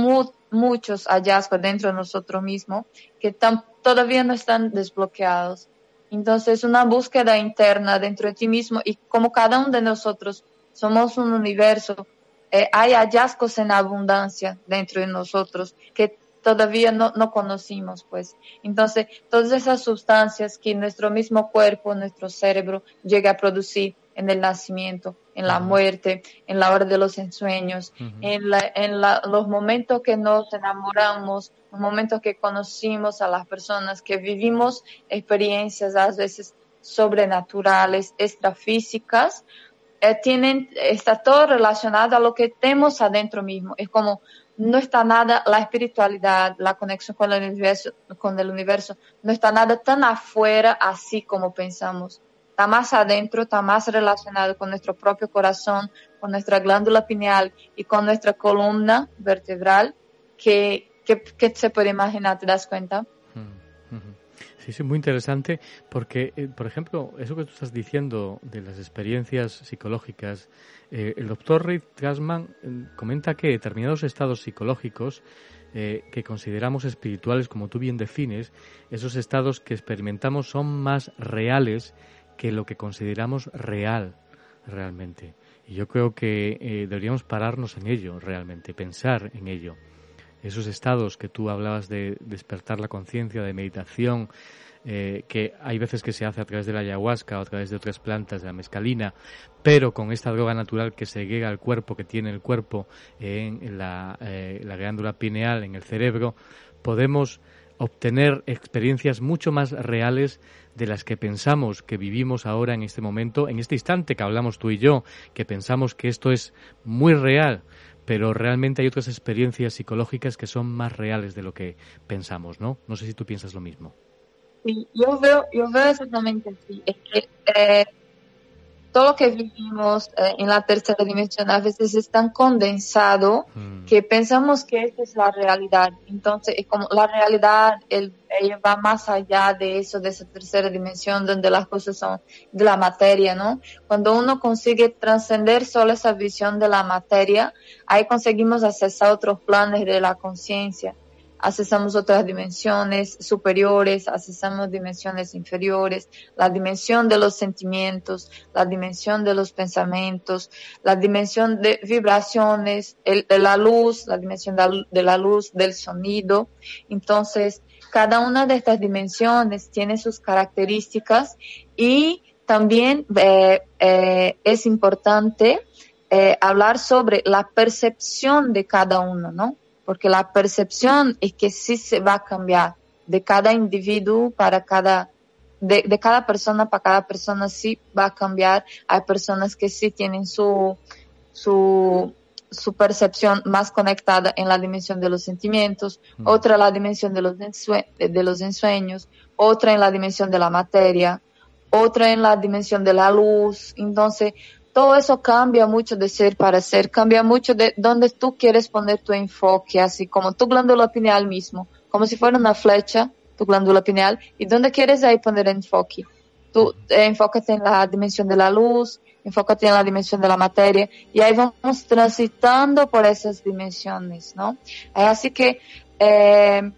muchos hallazgos dentro de nosotros mismos que todavía no están desbloqueados. Entonces, una búsqueda interna dentro de ti mismo y como cada uno de nosotros somos un universo, eh, hay hallazgos en abundancia dentro de nosotros que todavía no, no conocimos, pues. Entonces, todas esas sustancias que nuestro mismo cuerpo, nuestro cerebro llega a producir en el nacimiento, en la muerte, en la hora de los ensueños, en, la, en la, los momentos que nos enamoramos, los momentos que conocimos a las personas, que vivimos experiencias a veces sobrenaturales, extrafísicas, eh, tienen, está todo relacionado a lo que tenemos adentro mismo. Es como no está nada, la espiritualidad, la conexión con el universo, con el universo, no está nada tan afuera así como pensamos está más adentro, está más relacionado con nuestro propio corazón, con nuestra glándula pineal y con nuestra columna vertebral que, que, se puede imaginar, ¿te das cuenta? Mm, sí, sí, muy interesante porque, eh, por ejemplo, eso que tú estás diciendo de las experiencias psicológicas, eh, el doctor Reid Gassman eh, comenta que determinados estados psicológicos que consideramos espirituales, como tú bien defines, esos estados que experimentamos son más reales que lo que consideramos real realmente. Y yo creo que eh, deberíamos pararnos en ello realmente, pensar en ello. Esos estados que tú hablabas de despertar la conciencia, de meditación, eh, que hay veces que se hace a través de la ayahuasca o a través de otras plantas, de la mescalina, pero con esta droga natural que se llega al cuerpo, que tiene el cuerpo en la, eh, la glándula pineal, en el cerebro, podemos obtener experiencias mucho más reales de las que pensamos que vivimos ahora en este momento, en este instante que hablamos tú y yo, que pensamos que esto es muy real, pero realmente hay otras experiencias psicológicas que son más reales de lo que pensamos, ¿no? No sé si tú piensas lo mismo. Sí, yo veo, yo veo exactamente así. Es que eh, todo lo que vivimos eh, en la tercera dimensión a veces es tan condensado mm. que pensamos que esa es la realidad. Entonces, es como la realidad el, va más allá de eso, de esa tercera dimensión donde las cosas son de la materia, ¿no? Cuando uno consigue trascender solo esa visión de la materia, ahí conseguimos accesar a otros planes de la conciencia accesamos otras dimensiones superiores, accesamos dimensiones inferiores, la dimensión de los sentimientos, la dimensión de los pensamientos, la dimensión de vibraciones, de la luz, la dimensión de la luz, del sonido. Entonces, cada una de estas dimensiones tiene sus características y también eh, eh, es importante eh, hablar sobre la percepción de cada uno, ¿no? Porque la percepción es que sí se va a cambiar de cada individuo para cada, de, cada persona para cada persona sí va a cambiar. Hay personas que sí tienen su, su, su percepción más conectada en la dimensión de los sentimientos, mm. otra en la dimensión de los, de los ensueños, otra en la dimensión de la materia, otra en la dimensión de la luz. Entonces, todo eso cambia mucho de ser para ser, cambia mucho de dónde tú quieres poner tu enfoque, así como tu glándula pineal mismo, como si fuera una flecha, tu glándula pineal, y dónde quieres ahí poner enfoque. Tú eh, enfócate en la dimensión de la luz, enfócate en la dimensión de la materia, y ahí vamos transitando por esas dimensiones, ¿no? Así que eh,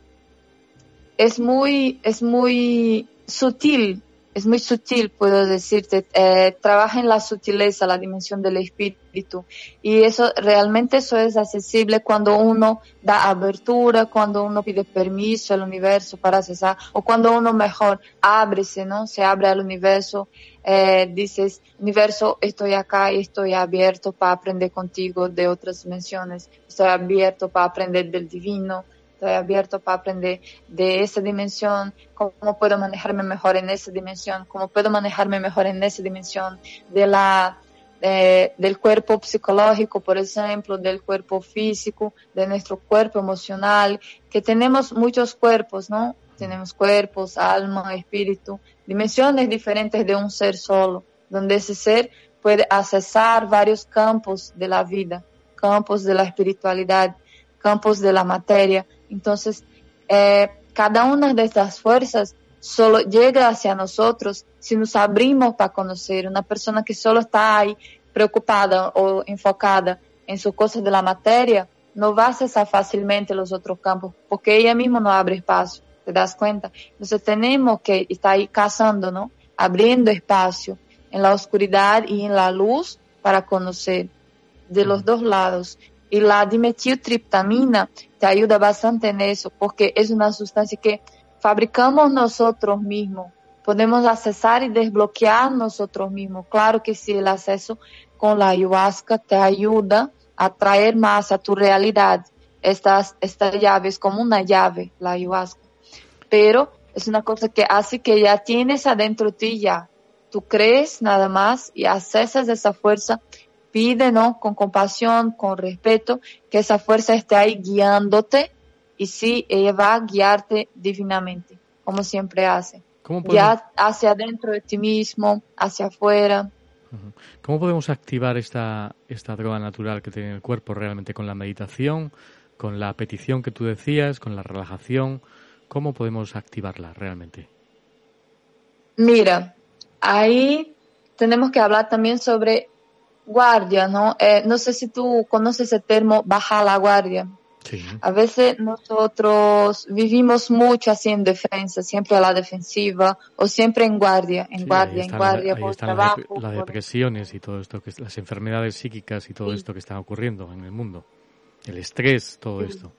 es muy, es muy sutil es muy sutil, puedo decirte, eh, trabaja en la sutileza, la dimensión del espíritu. Y eso, realmente eso es accesible cuando uno da abertura, cuando uno pide permiso al universo para cesar, o cuando uno mejor ábrese, ¿no? Se abre al universo, eh, dices, universo, estoy acá y estoy abierto para aprender contigo de otras dimensiones, estoy abierto para aprender del divino, estoy abierto para aprender de esa dimensión, cómo puedo manejarme mejor en esa dimensión, cómo puedo manejarme mejor en esa dimensión de la del cuerpo psicológico, por ejemplo, del cuerpo físico, de nuestro cuerpo emocional, que tenemos muchos cuerpos, ¿no? Tenemos cuerpos, alma, espíritu, dimensiones diferentes de un ser solo, donde ese ser puede accesar varios campos de la vida, campos de la espiritualidad, campos de la materia. Entonces, eh, cada una de estas fuerzas solo llega hacia nosotros si nos abrimos para conocer. Una persona que solo está ahí preocupada o enfocada en sus cosas de la materia, no va a accesar fácilmente los otros campos, porque ella misma no abre espacio, ¿te das cuenta? Entonces tenemos que estar ahí cazando, ¿no? Abriendo espacio en la oscuridad y en la luz para conocer de los dos lados. Y la dimetiltriptamina te ayuda bastante en eso, porque es una sustancia que fabricamos nosotros mismos. Podemos accesar y desbloquear nosotros mismos. Claro que sí, el acceso con la ayahuasca te ayuda a traer más a tu realidad estas, estas llaves como una llave, la ayahuasca. Pero es una cosa que hace que ya tienes adentro ti ya. Tú crees nada más y accesas esa fuerza pide, ¿no? Con compasión, con respeto, que esa fuerza esté ahí guiándote y sí, ella va a guiarte divinamente, como siempre hace. Ya hacia adentro de ti mismo, hacia afuera. ¿Cómo podemos activar esta, esta droga natural que tiene el cuerpo realmente con la meditación, con la petición que tú decías, con la relajación? ¿Cómo podemos activarla realmente? Mira, ahí tenemos que hablar también sobre guardia, ¿no? Eh, no sé si tú conoces el término bajar la guardia. Sí. A veces nosotros vivimos mucho así en defensa, siempre a la defensiva o siempre en guardia, en guardia, en guardia por trabajo. Las depresiones y todo esto, que las enfermedades psíquicas y todo esto que está ocurriendo en el mundo, el estrés, todo esto.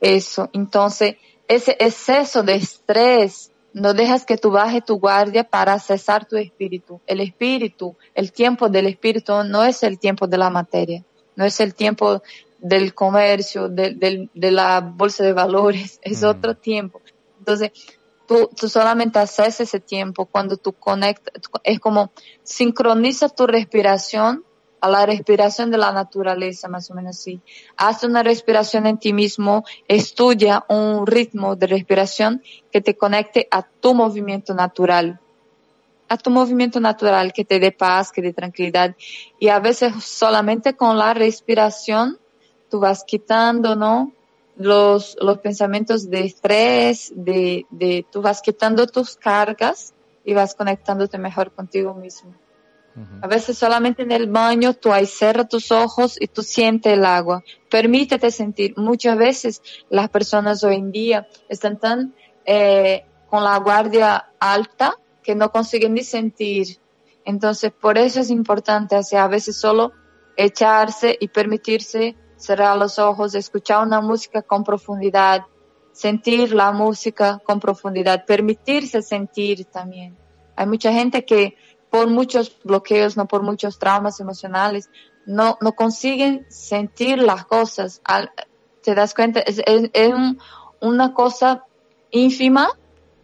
Eso, entonces ese exceso de estrés no dejas que tú baje tu guardia para cesar tu espíritu. El espíritu, el tiempo del espíritu no es el tiempo de la materia, no es el tiempo del comercio, de, la bolsa de valores, es otro tiempo. Entonces, tú, tú solamente haces ese tiempo cuando tú conectas, es como sincroniza tu respiración a la respiración de la naturaleza, más o menos así. Haz una respiración en ti mismo, estudia un ritmo de respiración que te conecte a tu movimiento natural, a tu movimiento natural que te dé paz, que te dé tranquilidad. Y a veces solamente con la respiración tú vas quitando, ¿no? Los, los pensamientos de estrés, de, de, tú vas quitando tus cargas y vas conectándote mejor contigo mismo. A veces solamente en el baño tú ahí tus ojos y tú sientes el agua. Permítete sentir. Muchas veces las personas hoy en día están tan eh, con la guardia alta que no consiguen ni sentir. Entonces, por eso es importante, a veces solo echarse y permitirse cerrar los ojos, escuchar una música con profundidad, sentir la música con profundidad, permitirse sentir también. Hay mucha gente que por muchos bloqueos, no por muchos traumas emocionales, no, no consiguen sentir las cosas. ¿Te das cuenta? Es, una cosa ínfima,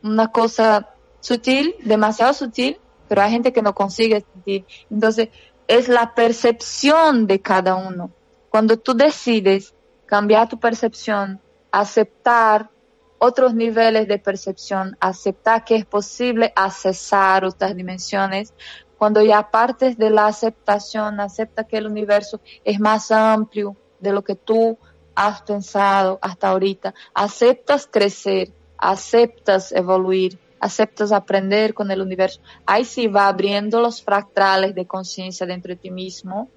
una cosa sutil, demasiado sutil, pero hay gente que no consigue sentir. Entonces, es la percepción de cada uno. Cuando tú decides cambiar tu percepción, aceptar otros niveles de percepción, aceptar que es posible accesar otras dimensiones. Cuando ya partes de la aceptación, acepta que el universo es más amplio de lo que tú has pensado hasta ahorita, aceptas crecer, aceptas evoluir, aceptas aprender con el universo, ahí sí va abriendo los fractales de conciencia dentro de ti mismo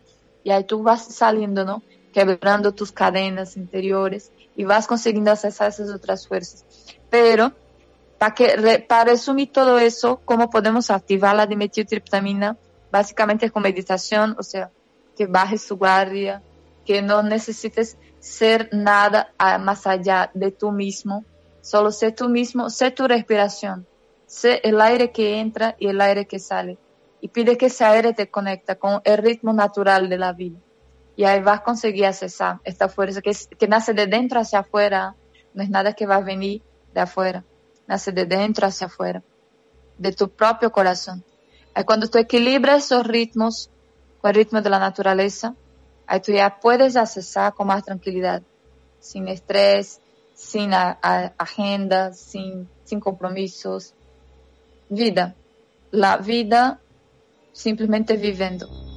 y ahí tú vas saliendo, ¿no? Quebrando tus cadenas interiores y vas consiguiendo accesar esas otras fuerzas. Pero, para, resumir todo eso, ¿cómo podemos activar la dimetiltriptamina? Básicamente con meditación, o sea, que bajes su guardia, que no necesites ser nada más allá de tú mismo, solo sé tú mismo, sé tu respiración, sé el aire que entra y el aire que sale. Y pide que ese aire te conecta con el ritmo natural de la vida y ahí vas a conseguir accesar esta fuerza que, nace de dentro hacia afuera, no es nada que va a venir de afuera, nace de dentro hacia afuera, de tu propio corazón. Ahí cuando tú equilibras esos ritmos con el ritmo de la naturaleza, ahí tú ya puedes accesar con más tranquilidad, sin estrés, sin agenda, sin compromisos. Vida. La vida simplemente viviendo.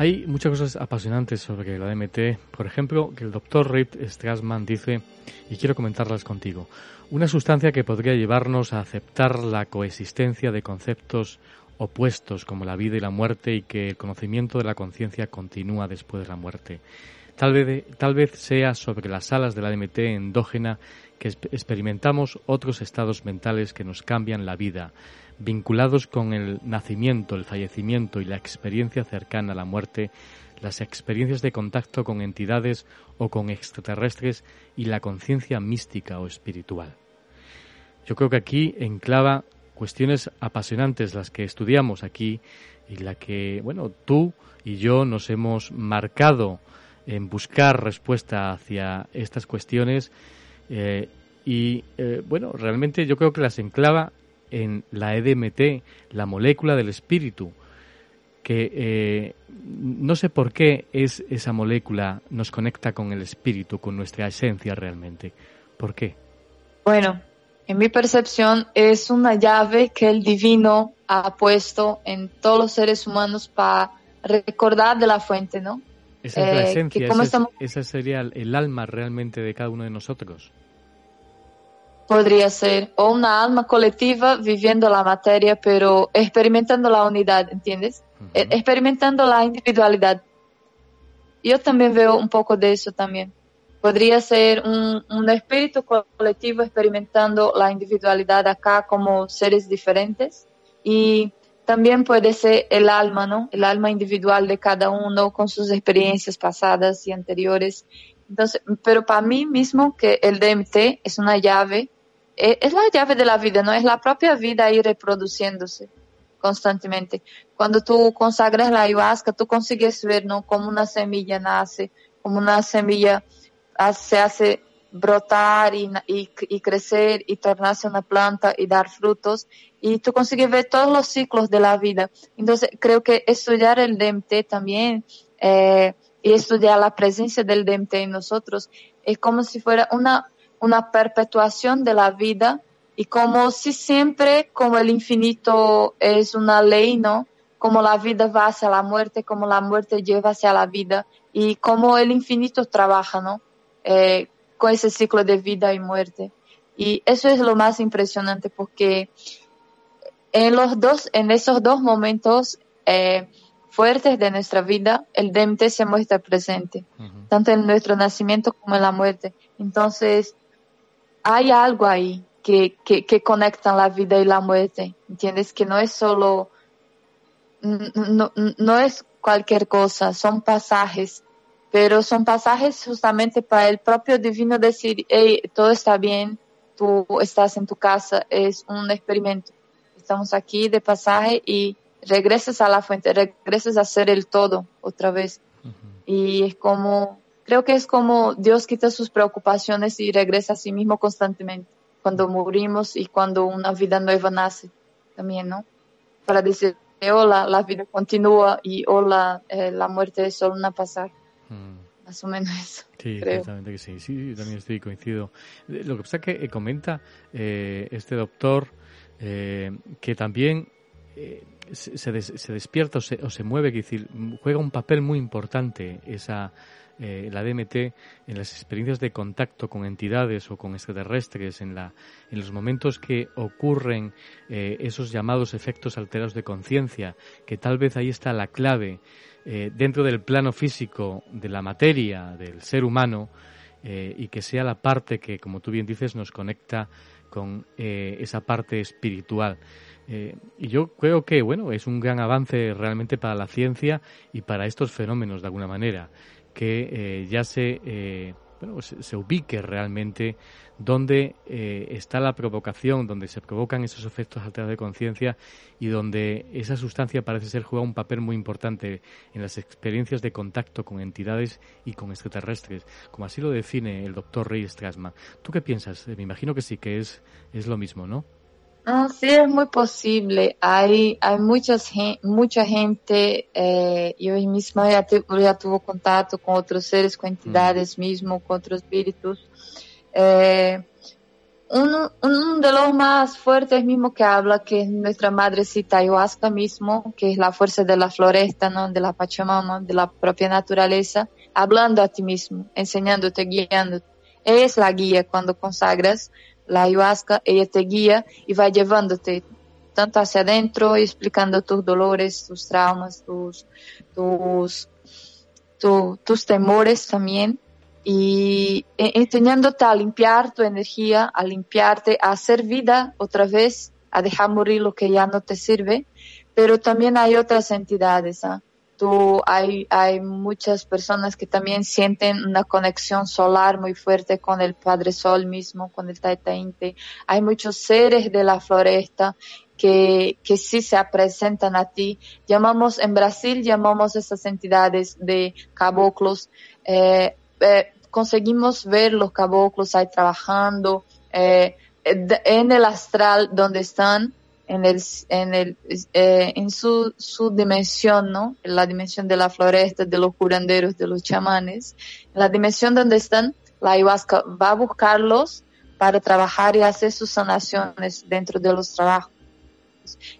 Hay muchas cosas apasionantes sobre la DMT. Por ejemplo, que el doctor Rip Strassman dice, y quiero comentarlas contigo, una sustancia que podría llevarnos a aceptar la coexistencia de conceptos opuestos como la vida y la muerte y que el conocimiento de la conciencia continúa después de la muerte. Tal vez, tal vez sea sobre las alas de la DMT endógena que experimentamos otros estados mentales que nos cambian la vida, vinculados con el nacimiento, el fallecimiento y la experiencia cercana a la muerte, las experiencias de contacto con entidades o con extraterrestres y la conciencia mística o espiritual. Yo creo que aquí enclava cuestiones apasionantes las que estudiamos aquí y la que, bueno, tú y yo nos hemos marcado en buscar respuesta hacia estas cuestiones eh, y, eh, bueno, realmente yo creo que las enclava en la EDMT, la molécula del espíritu, que eh, no sé por qué es esa molécula nos conecta con el espíritu, con nuestra esencia realmente. ¿Por qué? Bueno, en mi percepción es una llave que el divino ha puesto en todos los seres humanos para recordar de la fuente, ¿no? Esa es la eh, esencia, esa, sería el alma realmente de cada uno de nosotros podría ser o una alma colectiva viviendo la materia, pero experimentando la unidad, ¿entiendes? E, experimentando la individualidad. Yo también veo un poco de eso también. Podría ser un, un espíritu colectivo experimentando la individualidad acá como seres diferentes y también puede ser el alma, ¿no? El alma individual de cada uno con sus experiencias pasadas y anteriores. Entonces, pero para mí mismo que el DMT es una llave es la llave de la vida, ¿no? Es la propia vida ahí reproduciéndose constantemente. Cuando tú consagras la ayahuasca, tú consigues ver, ¿no? Cómo una semilla nace, como una semilla se hace brotar y, y, crecer y tornarse una planta y dar frutos. Y tú consigues ver todos los ciclos de la vida. Entonces, creo que estudiar el DMT también eh, y estudiar la presencia del DMT en nosotros es como si fuera una una perpetuación de la vida y como si siempre, como el infinito es una ley, ¿no? Como la vida va hacia la muerte, como la muerte lleva hacia la vida y como el infinito trabaja, ¿no? Eh, con ese ciclo de vida y muerte. Y eso es lo más impresionante porque en los dos, en esos dos momentos eh, fuertes de nuestra vida, el DMT se muestra presente, tanto en nuestro nacimiento como en la muerte. Entonces, hay algo ahí que, que, que conectan la vida y la muerte, ¿entiendes? Que no es solo, no, no es cualquier cosa, son pasajes, pero son pasajes justamente para el propio divino decir, hey, todo está bien, tú estás en tu casa, es un experimento. Estamos aquí de pasaje y regresas a la fuente, regresas a ser el todo otra vez. Y es como Creo que es como Dios quita sus preocupaciones y regresa a sí mismo constantemente cuando morimos y cuando una vida nueva nace también, ¿no? Para decir, hola, la vida continúa y hola, eh, la muerte es solo una pasaje. Mm. Más o menos eso. Sí, exactamente que sí. Sí, también estoy coincido. Eh, lo que pasa es que eh, comenta este doctor que también se, se, despierta o se, o se mueve, que decir, juega un papel muy importante esa eh, la DMT en las experiencias de contacto con entidades o con extraterrestres, en, la, en los momentos que ocurren eh, esos llamados efectos alterados de conciencia, que tal vez ahí está la clave eh, dentro del plano físico de la materia, del ser humano, y que sea la parte que, como tú bien dices, nos conecta con eh, esa parte espiritual. Eh, y yo creo que, bueno, es un gran avance realmente para la ciencia y para estos fenómenos de alguna manera, que eh, ya se, bueno, se, ubique realmente donde está la provocación, donde se provocan esos efectos alterados de conciencia y donde esa sustancia parece ser juega un papel muy importante en las experiencias de contacto con entidades y con extraterrestres, como así lo define el doctor Rey Strasma. ¿Tú qué piensas? Me imagino que sí, que es, es lo mismo, ¿no? No, sí, es muy posible. Hay, hay muchas, mucha gente, eh, yo misma ya, ya tuvo contacto con otros seres, con entidades mismo, con otros espíritus. Eh, uno, de los más fuertes mismo que habla, que es nuestra madrecita ayahuasca mismo, que es la fuerza de la floresta, ¿no? de la Pachamama, de la propia naturaleza, hablando a ti mismo, enseñándote, guiándote. Es la guía cuando consagras la ayahuasca, ella te guía y va llevándote tanto hacia adentro explicando tus dolores, tus traumas, tus, tus, temores también y e, enseñándote a limpiar tu energía, a limpiarte, a hacer vida otra vez, a dejar morir lo que ya no te sirve. Pero también hay otras entidades. ¿Ah? hay, hay muchas personas que también sienten una conexión solar muy fuerte con el Padre Sol mismo, con el Taita Hay muchos seres de la floresta que, que sí se presentan a ti. Llamamos, en Brasil llamamos esas entidades de caboclos. Eh, eh, conseguimos ver los caboclos ahí trabajando eh, en el astral donde están en el, en el, eh, en su, su dimensión, ¿no? La dimensión de la floresta, de los curanderos, de los chamanes. En la dimensión donde están, la ayahuasca va a buscarlos para trabajar y hacer sus sanaciones dentro de los trabajos.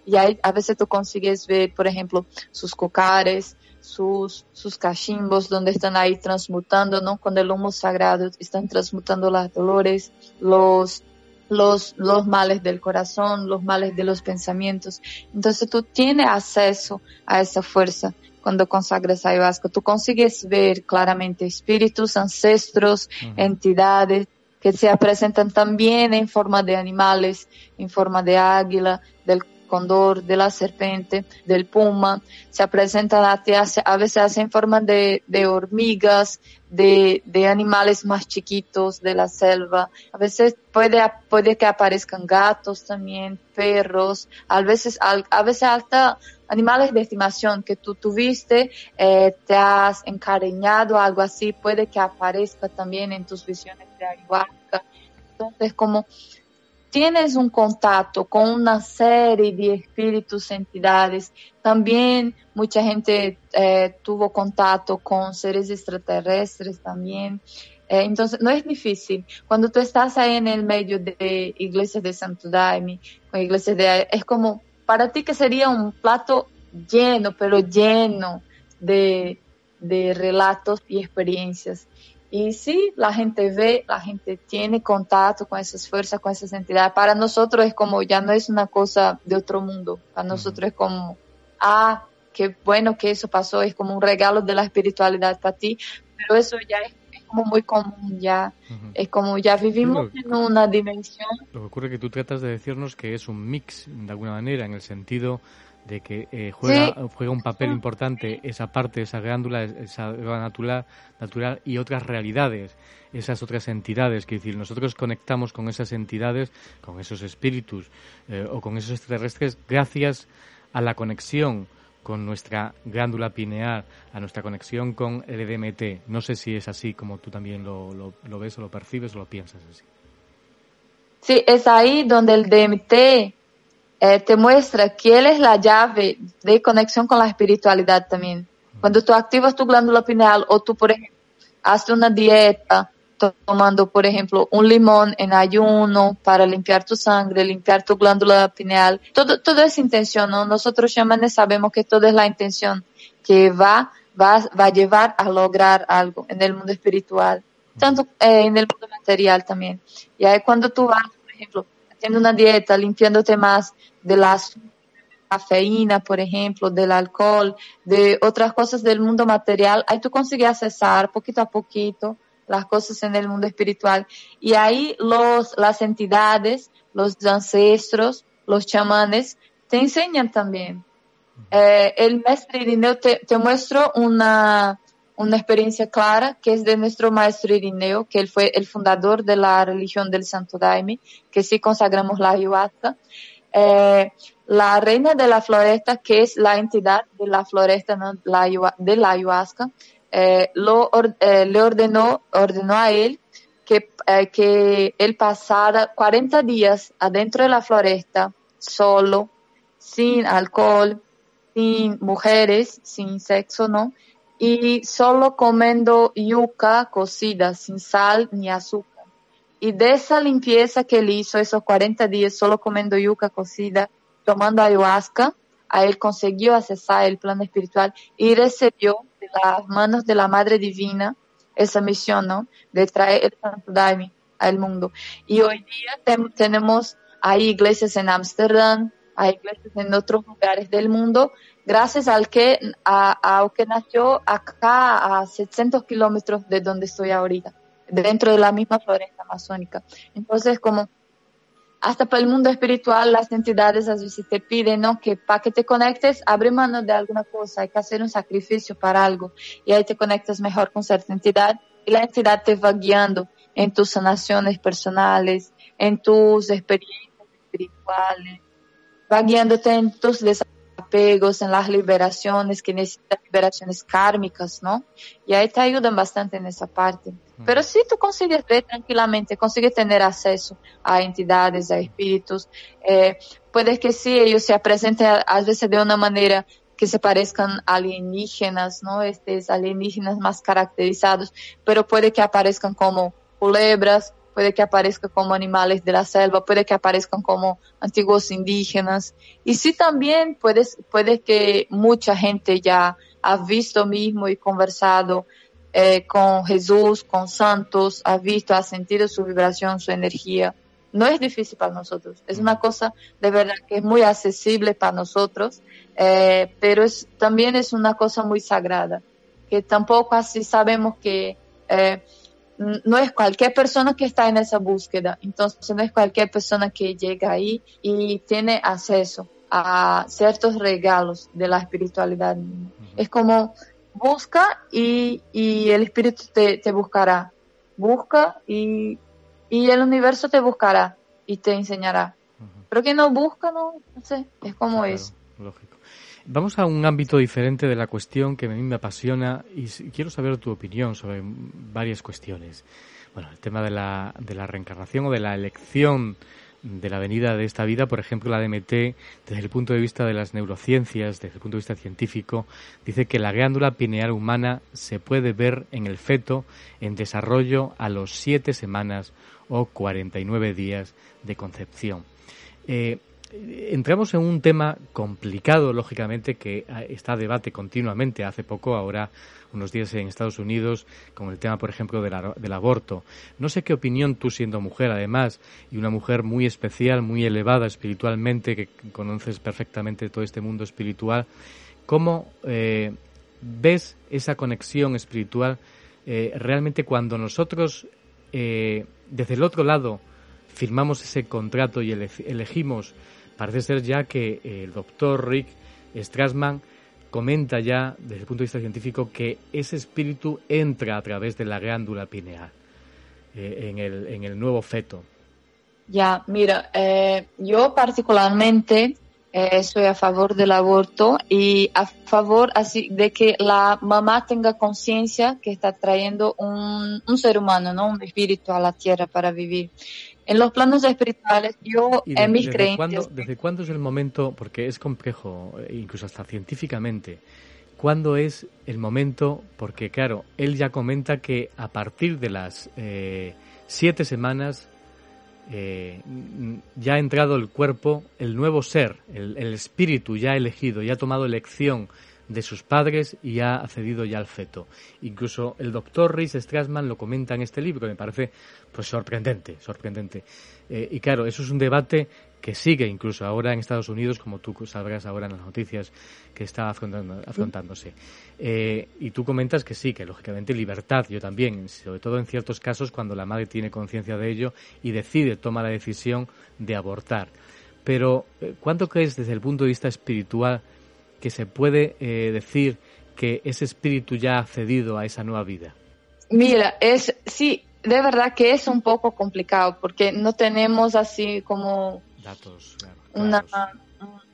Y ahí a veces tú consigues ver, por ejemplo, sus cocares, sus, sus cachimbos, donde están ahí transmutando, ¿no? Con el humo sagrado, están transmutando los dolores, los, los, los males del corazón, los males de los pensamientos. Entonces tú tienes acceso a esa fuerza cuando consagras ayahuasca. Tú consigues ver claramente espíritus, ancestros, entidades que se presentan también en forma de animales, en forma de águila, del condor, de la serpiente, del puma, se presentan a, veces en forma de, hormigas, de, animales más chiquitos de la selva, a veces puede, puede que aparezcan gatos también, perros, a veces, a veces hasta animales de estimación que tú tuviste, eh, te has encariñado, algo así, puede que aparezca también en tus visiones de ayahuasca. Entonces, como tienes un contacto con una serie de espíritus, entidades. También mucha gente eh, tuvo contacto con seres extraterrestres también. Eh, entonces, no es difícil. Cuando tú estás ahí en el medio de iglesias de Santo Daime, o iglesias de... Es como, para ti que sería un plato lleno, pero lleno de, de relatos y experiencias. Y sí, la gente ve, la gente tiene contacto con esas fuerzas, con esas entidades. Para nosotros es como, ya no es una cosa de otro mundo. Para nosotros es como, ah, qué bueno que eso pasó, es como un regalo de la espiritualidad para ti. Pero eso ya es, como muy común, ya es como ya vivimos en una dimensión. Lo que ocurre es que tú tratas de decirnos que es un mix, de alguna manera, en el sentido de que eh, juega, juega un papel importante esa parte, esa glándula, esa natural, natural y otras realidades, esas otras entidades, que decir, nosotros conectamos con esas entidades, con esos espíritus eh, o con esos extraterrestres gracias a la conexión con nuestra glándula pineal, a nuestra conexión con el DMT. No sé si es así como tú también lo, lo, lo ves o lo percibes o lo piensas así. Sí, es ahí donde el DMT eh, te muestra que él es la llave de conexión con la espiritualidad también. Cuando tú activas tu glándula pineal o tú, por ejemplo, haces una dieta tomando, por ejemplo, un limón en ayuno para limpiar tu sangre, limpiar tu glándula pineal, todo, todo es intención, ¿no? Nosotros chamanes sabemos que todo es la intención que va, va, va a llevar a lograr algo en el mundo espiritual, tanto eh, en el mundo material también. Y ahí cuando tú vas, por ejemplo, haciendo una dieta, limpiándote más de la cafeína, por ejemplo, del alcohol, de otras cosas del mundo material, ahí tú consigues accesar poquito a poquito las cosas en el mundo espiritual. Y ahí los, las entidades, los ancestros, los chamanes, te enseñan también. Eh, el maestro Irineo te, te muestro una, una experiencia clara que es de nuestro maestro Irineo, que él fue el fundador de la religión del Santo Daime, que sí consagramos la ayahuasca. Eh, la reina de la floresta, que es la entidad de la floresta de la ayahuasca, eh, lo, eh, le ordenó, ordenó a él que, que él pasara 40 días adentro de la floresta, solo, sin alcohol, sin mujeres, sin sexo, ¿no? Y solo comiendo yuca cocida, sin sal ni azúcar. Y de esa limpieza que él hizo esos 40 días, solo comiendo yuca cocida, tomando ayahuasca, a él consiguió accesar el plano espiritual y recibió de las manos de la Madre Divina esa misión, ¿no? De traer el Santo Daime al mundo. Y hoy día tenemos, hay iglesias en Ámsterdam, hay iglesias en otros lugares del mundo, gracias al que, a, que nació acá a 700 kilómetros de donde estoy ahorita, dentro de la misma floresta amazónica. Entonces, como hasta para el mundo espiritual, las entidades a veces te piden, ¿no? Que para que te conectes, abre mano de alguna cosa, hay que hacer un sacrificio para algo, y ahí te conectas mejor con cierta entidad, y la entidad te va guiando en tus sanaciones personales, en tus experiencias espirituales, va guiándote en tus desapegos, en las liberaciones, que necesitas liberaciones kármicas, ¿no? Y ahí te ayudan bastante en esa parte. Pero si tú consigues ver tranquilamente, consigues tener acceso a entidades, a espíritus, eh, puede que sí, ellos se presenten a, veces de una manera que se parezcan alienígenas, ¿no? Estos alienígenas más caracterizados, pero puede que aparezcan como culebras, puede que aparezcan como animales de la selva, puede que aparezcan como antiguos indígenas. Y sí también puede, puede que mucha gente ya ha visto mismo y conversado eh, con Jesús, con santos, ha visto, ha sentido su vibración, su energía. No es difícil para nosotros, es una cosa de verdad que es muy accesible para nosotros, eh, pero es, también es una cosa muy sagrada, que tampoco así sabemos que eh, no es cualquier persona que está en esa búsqueda, entonces no es cualquier persona que llega ahí y tiene acceso a ciertos regalos de la espiritualidad. Es como busca y, y el espíritu te, te buscará. Busca y, y, el universo te buscará y te enseñará. Pero que no busca, no, no sé, es como es. Lógico. Vamos a un ámbito diferente de la cuestión que a mí me apasiona y quiero saber tu opinión sobre varias cuestiones. Bueno, el tema de la, de la reencarnación o de la elección de la venida de esta vida, por ejemplo, la DMT, desde el punto de vista de las neurociencias, desde el punto de vista científico, dice que la glándula pineal humana se puede ver en el feto en desarrollo a los siete semanas o 49 días de concepción. Eh, entramos en un tema complicado, lógicamente, que está a debate continuamente. Hace poco, ahora unos días en Estados Unidos, con el tema, por ejemplo, del aborto. No sé qué opinión tú, siendo mujer, además, y una mujer muy especial, muy elevada espiritualmente, que conoces perfectamente todo este mundo espiritual, ¿cómo eh, ves esa conexión espiritual eh, realmente cuando nosotros, eh, desde el otro lado, firmamos ese contrato y elegimos Parece ser ya que el doctor Rick Strassman comenta ya desde el punto de vista científico que ese espíritu entra a través de la glándula pineal eh, en, el, en el nuevo feto. Ya, mira, eh, yo particularmente eh, soy a favor del aborto y a favor así de que la mamá tenga conciencia que está trayendo un, un, ser humano, ¿no? Un espíritu a la tierra para vivir en los planos espirituales, yo en mis creencias. ¿Desde cuándo es el momento, porque es complejo, eh, incluso hasta científicamente, cuándo es el momento, porque claro, él ya comenta que a partir de las eh, siete semanas eh, ya ha entrado el cuerpo, el nuevo ser, el, el espíritu ya ha elegido, ya ha tomado elección de sus padres y ha accedido ya al feto. Incluso el doctor Rhys Strassman lo comenta en este libro, me parece pues sorprendente, sorprendente. Eh, y claro, eso es un debate que sigue incluso ahora en Estados Unidos, como tú sabrás ahora en las noticias que está afrontándose. Eh, y tú comentas que sí, que lógicamente libertad, yo también, sobre todo en ciertos casos cuando la madre tiene conciencia de ello y decide, toma la decisión de abortar. Pero, eh, ¿cuánto crees desde el punto de vista espiritual que se puede eh, decir que ese espíritu ya ha cedido a esa nueva vida? Mira, es sí, de verdad que es un poco complicado porque no tenemos así como datos, una,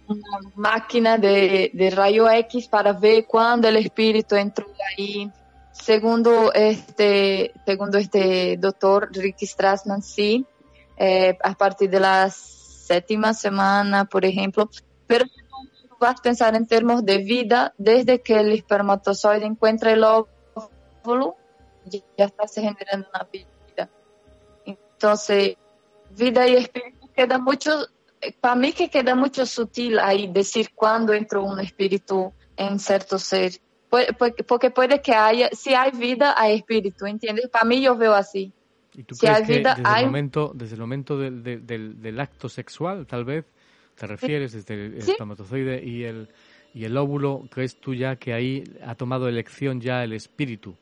una, máquina de, de, rayo X para ver cuándo el espíritu entró ahí. Segundo este, segundo este doctor Ricky Strassman, sí, eh, a partir de la séptima semana, por ejemplo, pero vas a pensar en términos de vida desde que el espermatozoide encuentra el óvulo ya está se generando una vida. Entonces, vida y espíritu queda mucho, para mí que queda mucho sutil ahí decir cuándo entró un espíritu en cierto ser. Porque puede que haya, si hay vida, hay espíritu, ¿entiendes? Para mí yo veo así. ¿Y tú crees que desde, el momento, desde el momento del, del, del, acto sexual, tal vez, te refieres, desde el espermatozoide y el, y el óvulo, crees tú ya que ahí ha tomado elección ya el espíritu?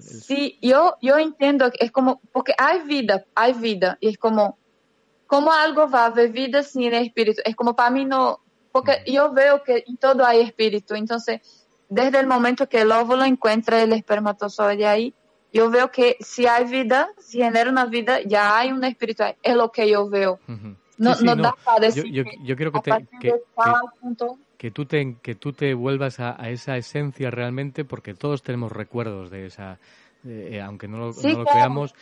Sí, yo, yo entiendo que es como, porque hay vida, hay vida, y es como, ¿cómo algo va a haber vida sin espíritu? Es como para mí no, porque yo veo que en todo hay espíritu, entonces, desde el momento que el óvulo encuentra el espermatozoide ahí, yo veo que si hay vida, si genera una vida, ya hay un espíritu, es lo que yo veo. No, no, da para decir yo, que, te, que, que tú te, que tú te vuelvas a, esa esencia realmente, porque todos tenemos recuerdos de esa, eh, aunque no lo, no lo creamos.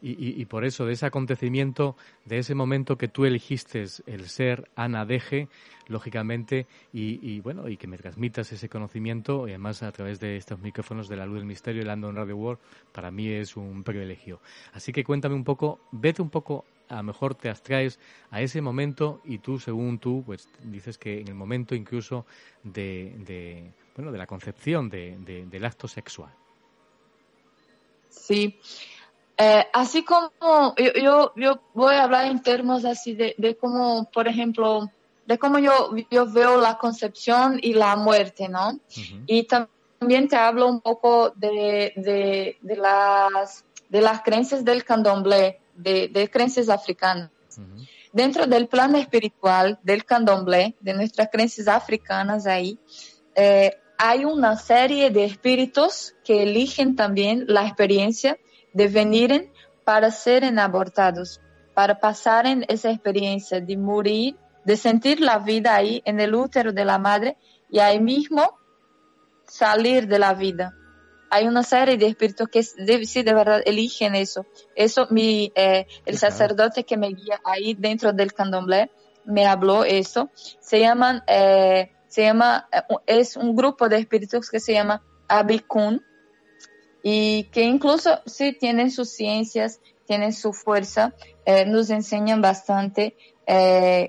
Y, y, por eso, de ese acontecimiento, de ese momento que tú elegiste el ser Ana Deje, lógicamente, y, bueno, y que me transmitas ese conocimiento, y además a través de estos micrófonos de la luz del misterio y London Radio World, para mí es un privilegio. Así que cuéntame un poco, vete un poco a lo mejor te abstraes a ese momento y tú, según tú, pues dices que en el momento incluso de, de bueno, de la concepción de, del acto sexual. Sí. Eh, así como yo, yo, yo, voy a hablar en términos así de, de cómo, por ejemplo, de cómo yo, yo veo la concepción y la muerte, ¿no? Y también te hablo un poco de, de, de, las, de las creencias del candomblé de, creencias africanas. Dentro del plano espiritual del candomblé, de nuestras creencias africanas ahí, eh, hay una serie de espíritus que eligen también la experiencia de venir para ser abortados, para pasar en esa experiencia de morir, de sentir la vida ahí en el útero de la madre y ahí mismo salir de la vida hay una serie de espíritus que de, sí de verdad eligen eso. Eso mi, eh, el sacerdote que me guía ahí dentro del candomblé me habló eso. Se llaman, eh, se llama, eh, es un grupo de espíritus que se llama Abikun y que incluso sí tienen sus ciencias, tienen su fuerza, nos enseñan bastante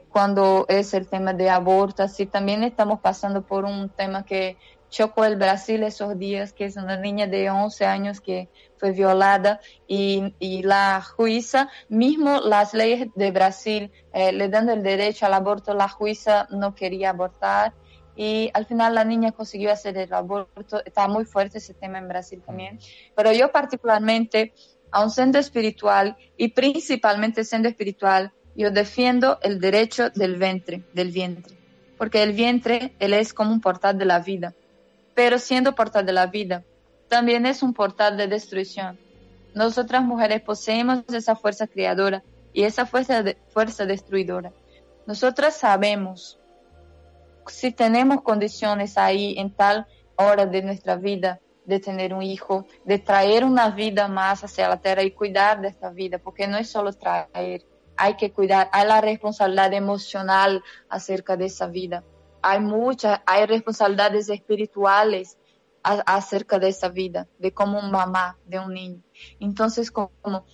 cuando es el tema de aborto, así también estamos pasando por un tema que chocó el Brasil esos días, que es una niña de 11 años que fue violada y, y la jueza, mismo las leyes de Brasil eh, le dando el derecho al aborto, la jueza no quería abortar y al final la niña consiguió hacer el aborto. Está muy fuerte ese tema en Brasil también. Pero yo particularmente, aun siendo espiritual y principalmente siendo espiritual, yo defiendo el derecho del vientre, del vientre. Porque el vientre, él es como un portal de la vida pero siendo portal de la vida, también es un portal de destrucción. Nosotras mujeres poseemos esa fuerza creadora y esa fuerza, fuerza destruidora. Nosotras sabemos si tenemos condiciones ahí en tal hora de nuestra vida de tener un hijo, de traer una vida más hacia la tierra y cuidar de esta vida, porque no es solo traer, hay que cuidar, hay la responsabilidad emocional acerca de esa vida hay muchas, hay responsabilidades espirituales acerca de esa vida, de como mamá de un niño. Entonces, como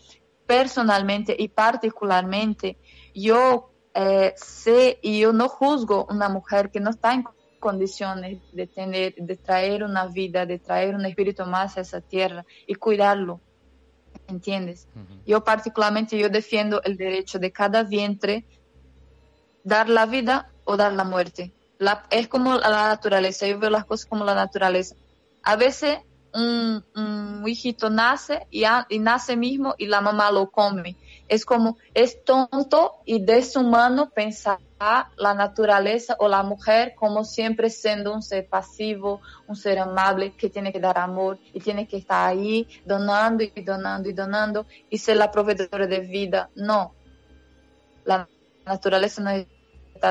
personalmente y particularmente, yo eh, sé y yo no juzgo una mujer que no está en condiciones de tener, de traer una vida, de traer un espíritu más a esa tierra y cuidarlo. ¿entiendes? Yo particularmente, yo defiendo el derecho de cada vientre dar la vida o dar la muerte. Es como la naturaleza, yo veo las cosas como la naturaleza. A veces un, hijito nace y, nace mismo y la mamá lo come. Es como, es tonto y deshumano pensar la naturaleza o la mujer como siempre siendo un ser pasivo, un ser amable que tiene que dar amor y tiene que estar ahí donando y donando y donando y ser la proveedora de vida. No, la naturaleza no está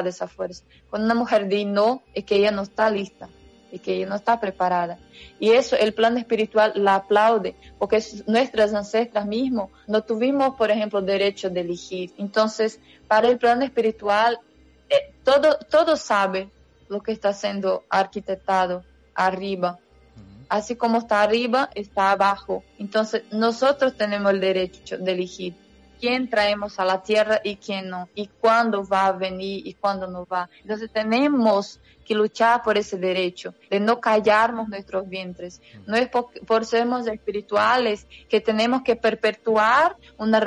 de esa fuerza. Cuando una mujer dice no, es que ella no está lista y que ella no está preparada. Y eso el plan espiritual la aplaude, porque nuestras ancestras mismos no tuvimos, por ejemplo, derecho de elegir. Entonces, para el plan espiritual, eh, todo, todo sabe lo que está siendo arquitectado arriba. Así como está arriba, está abajo. Entonces, nosotros tenemos el derecho de elegir quién traemos a la tierra y quién no, y cuándo va a venir y cuándo no va. Entonces tenemos que luchar por ese derecho de no callarnos nuestros vientres. No es por, por sermos espirituales que tenemos que perpetuar una,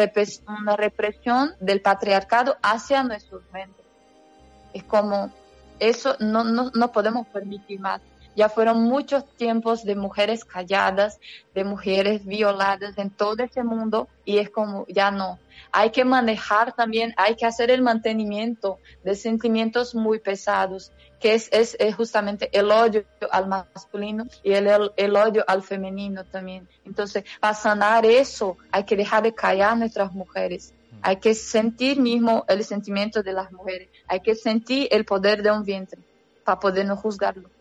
una represión del patriarcado hacia nuestros vientres. Es como, eso no, no, no podemos permitir más. Ya fueron muchos tiempos de mujeres calladas, de mujeres violadas en todo ese mundo y es como, ya no. Hay que manejar también, hay que hacer el mantenimiento de sentimientos muy pesados, que es, es, justamente el odio al masculino y el, el, odio al femenino también. Entonces, para sanar eso, hay que dejar de callar a nuestras mujeres. Hay que sentir mismo el sentimiento de las mujeres. Hay que sentir el poder de un vientre para poder no juzgarlo.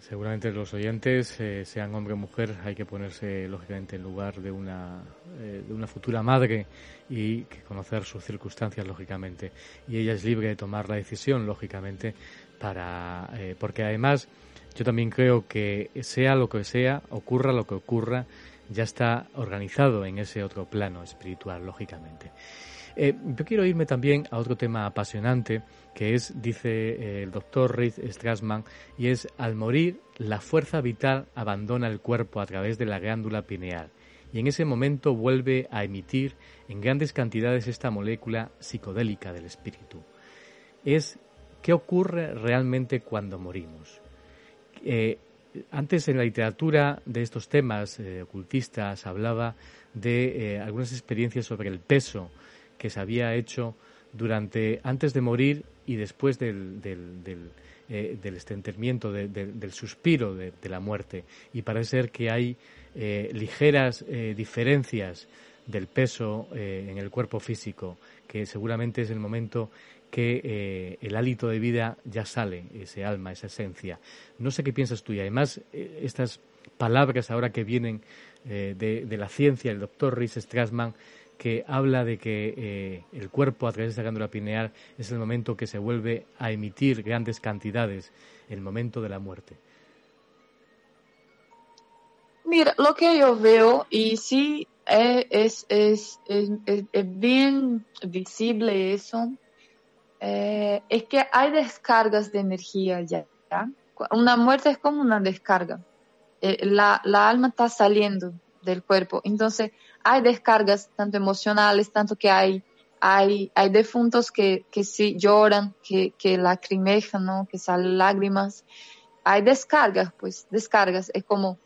Seguramente los oyentes, eh, sean hombre o mujer, hay que ponerse lógicamente en lugar de una, eh, de una futura madre y que conocer sus circunstancias lógicamente. Y ella es libre de tomar la decisión lógicamente para, eh, porque además yo también creo que sea lo que sea, ocurra lo que ocurra, ya está organizado en ese otro plano espiritual lógicamente. yo quiero irme también a otro tema apasionante que es, dice eh, el doctor Reid Strassman, y es al morir la fuerza vital abandona el cuerpo a través de la glándula pineal y en ese momento vuelve a emitir en grandes cantidades esta molécula psicodélica del espíritu. Es qué ocurre realmente cuando morimos. Eh, antes en la literatura de estos temas eh, ocultistas hablaba de algunas experiencias sobre el peso que se había hecho durante antes de morir y después del, del, del, eh, del del suspiro de, la muerte. Y parece ser que hay eh, ligeras eh, diferencias del peso en el cuerpo físico, que seguramente es el momento que el hálito de vida ya sale, ese alma, esa esencia. No sé qué piensas tú y además estas palabras ahora que vienen de, la ciencia, el doctor Rhys Strassman, que habla de que eh, el cuerpo a través de esa glándula pineal es el momento que se vuelve a emitir grandes cantidades, el momento de la muerte. Mira, lo que yo veo, y sí es, es, es, es bien visible eso, eh, es que hay descargas de energía ya. Una muerte es como una descarga. Eh, la, la alma está saliendo del cuerpo. Entonces, hay descargas tanto emocionales, tanto que hay, hay, hay defuntos que, que sí lloran, que, que lacrimejan, ¿no? Que salen lágrimas. Hay descargas, pues, descargas. Es como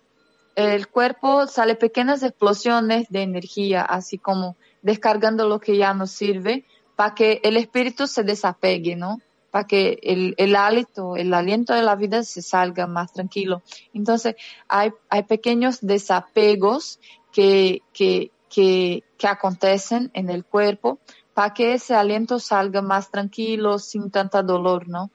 el cuerpo sale pequeñas explosiones de energía, así como descargando lo que ya no sirve, para que el espíritu se desapegue, ¿no? Para que el, el hálito, el aliento de la vida se salga más tranquilo. Entonces, hay, hay pequeños desapegos que, que, que, que acontecen en el cuerpo para que ese aliento salga más tranquilo, sin tanta dolor, ¿no?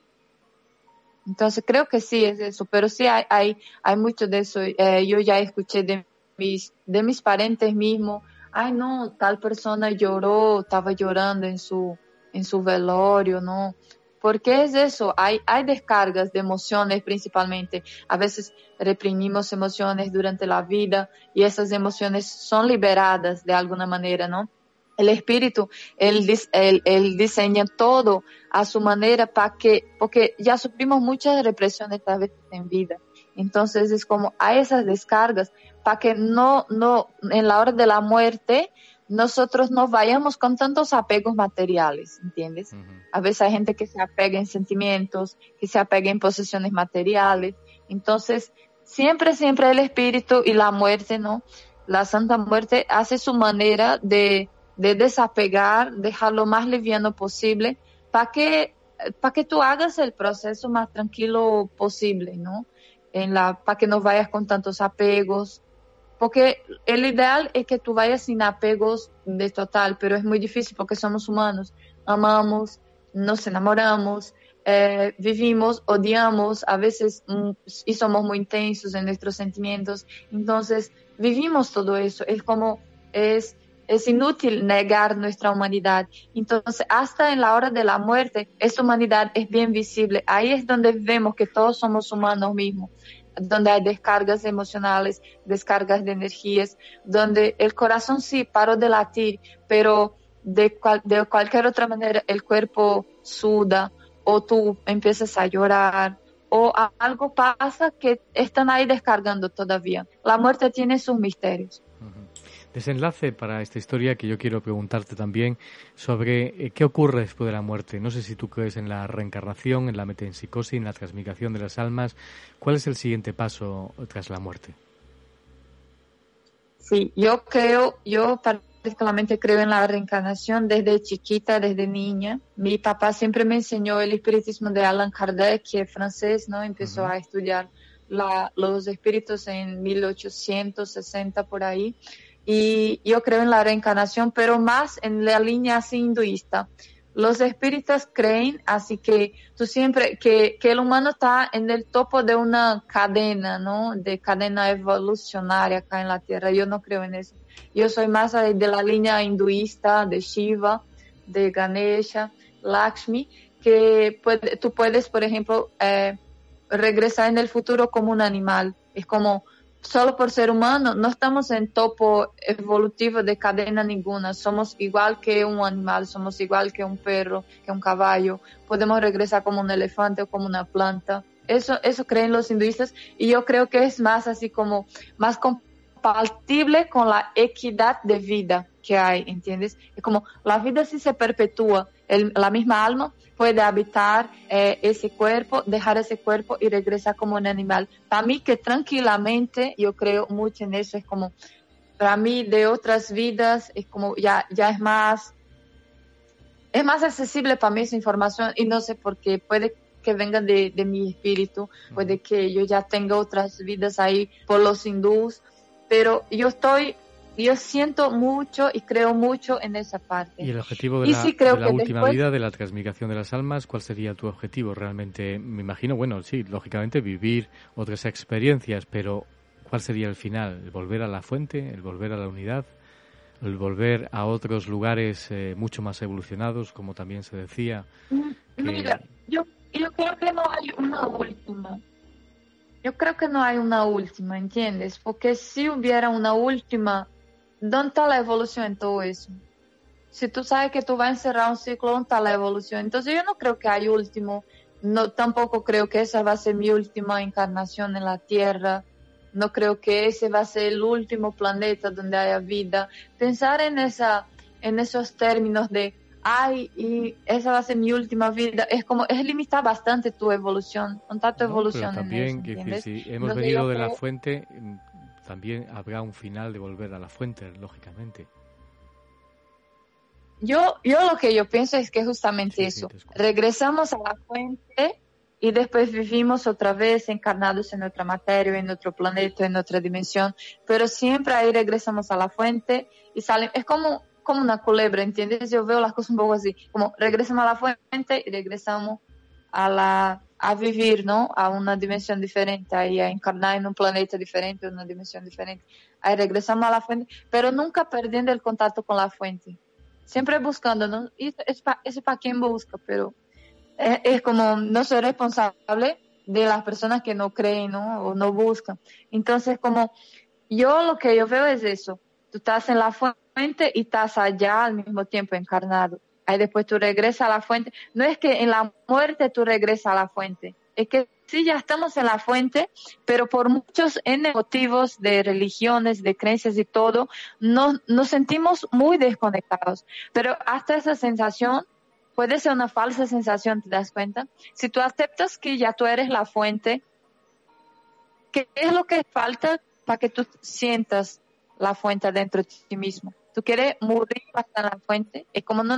Entonces creo que sí es eso, pero sí hay, hay, hay mucho de eso. Eh, yo ya escuché de mis, de mis parientes mismos, ay no, tal persona lloró, estaba llorando en su, en su velorio, ¿no? ¿Por qué es eso? Hay, hay descargas de emociones principalmente. A veces reprimimos emociones durante la vida y esas emociones son liberadas de alguna manera, ¿no? El espíritu, él, él, él diseña todo a su manera para que, porque ya sufrimos muchas represiones tal vez en vida. Entonces es como a esas descargas para que no, no, en la hora de la muerte, nosotros no vayamos con tantos apegos materiales, ¿entiendes? A veces hay gente que se apega en sentimientos, que se apega en posesiones materiales. Entonces, siempre, siempre el espíritu y la muerte, ¿no? La Santa Muerte hace su manera de, de desapegar, dejar lo más liviano posible, para que, para que tú hagas el proceso más tranquilo posible, ¿no? En la, para que no vayas con tantos apegos, porque el ideal es que tú vayas sin apegos de total, pero es muy difícil porque somos humanos. Amamos, nos enamoramos, eh, vivimos, odiamos, a veces mm, y somos muy intensos en nuestros sentimientos. Entonces, vivimos todo eso. Es como, es, es inútil negar nuestra humanidad. Entonces, hasta en la hora de la muerte, esa humanidad es bien visible. Ahí es donde vemos que todos somos humanos mismos donde hay descargas emocionales, descargas de energías, donde el corazón sí paró de latir, pero de, de cualquier otra manera el cuerpo suda o tú empiezas a llorar o algo pasa que están ahí descargando todavía. La muerte tiene sus misterios desenlace para esta historia que yo quiero preguntarte también sobre eh, qué ocurre después de la muerte. No sé si tú crees en la reencarnación, en la metempsicosis, en la transmigración de las almas. ¿Cuál es el siguiente paso tras la muerte? Sí, yo creo, yo particularmente creo en la reencarnación desde chiquita, desde niña. Mi papá siempre me enseñó el espiritismo de Allan Kardec, que es francés, ¿no? Empezó a estudiar los espíritus en 1860 por ahí y yo creo en la reencarnación, pero más en la línea así hinduista. Los espíritas creen, así que tú siempre, que, que el humano está en el topo de una cadena, ¿no? De cadena evolucionaria acá en la Tierra. Yo no creo en eso. Yo soy más de la línea hinduista, de Shiva, de Ganesha, Lakshmi, que puede, tú puedes, por ejemplo, eh, regresar en el futuro como un animal. Es como solo por ser humano, no estamos en topo evolutivo de cadena ninguna, somos igual que un animal, somos igual que un perro, que un caballo, podemos regresar como un elefante o como una planta. Eso, eso creen los hinduistas y yo creo que es más así como más compatible con la equidad de vida que hay, ¿entiendes? Es como la vida sí se perpetúa, la misma alma puede habitar eh, ese cuerpo, dejar ese cuerpo y regresar como un animal. Para mí que tranquilamente, yo creo mucho en eso, es como, para mí de otras vidas, es como ya, ya es más, es más accesible para mí esa información y no sé por qué, puede que venga de, de mi espíritu, puede que yo ya tenga otras vidas ahí por los hindús, pero yo estoy yo siento mucho y creo mucho en esa parte. ¿Y el objetivo de la, última vida, de la transmigración de las almas, cuál sería tu objetivo realmente? Me imagino, bueno, sí, lógicamente vivir otras experiencias, pero ¿cuál sería el final? ¿El volver a la fuente? ¿El volver a la unidad? ¿El volver a otros lugares eh, mucho más evolucionados, como también se decía? Mm, mira, yo, yo creo que no hay una última. Yo creo que no hay una última, ¿entiendes? Porque si hubiera una última, ¿dónde está la evolución en todo eso? Si tú sabes que tú vas a encerrar un ciclo, ¿dónde está la evolución? Entonces yo no creo que hay último, no, tampoco creo que esa va a ser mi última encarnación en la Tierra, no creo que ese va a ser el último planeta donde haya vida. Pensar en esa, en esos términos de, ay, y esa va a ser mi última vida, es como, es limitar bastante tu evolución, contar tu evolución. también, en si hemos venido de la fuente, también habrá un final de volver a la fuente, lógicamente. Yo, yo lo que yo pienso es que justamente eso, regresamos a la fuente y después vivimos otra vez encarnados en otra materia, en otro planeta, en otra dimensión, pero siempre ahí regresamos a la fuente y salen, es como, como una culebra, ¿entiendes? Yo veo las cosas un poco así, como regresamos a la fuente y regresamos a la a vivir, ¿no? A una dimensión diferente, ahí a encarnar en un planeta diferente, en una dimensión diferente. Ahí regresamos a la fuente, pero nunca perdiendo el contacto con la fuente. Siempre buscando, ¿no? Y es para quien busca, pero es, es, como no soy responsable de las personas que no creen, ¿no? O no buscan. Entonces, como yo lo que yo veo es eso. Tú estás en la fuente y estás allá al mismo tiempo encarnado ahí después tú regresas a la fuente. No es que en la muerte tú regresas a la fuente, es que sí, ya estamos en la fuente, pero por muchos motivos de religiones, de creencias y todo, nos, nos sentimos muy desconectados. Pero hasta esa sensación puede ser una falsa sensación, ¿te das cuenta? Si tú aceptas que ya tú eres la fuente, ¿qué es lo que falta para que tú sientas la fuente dentro de ti mismo? Tú quieres morir para la fuente, es como no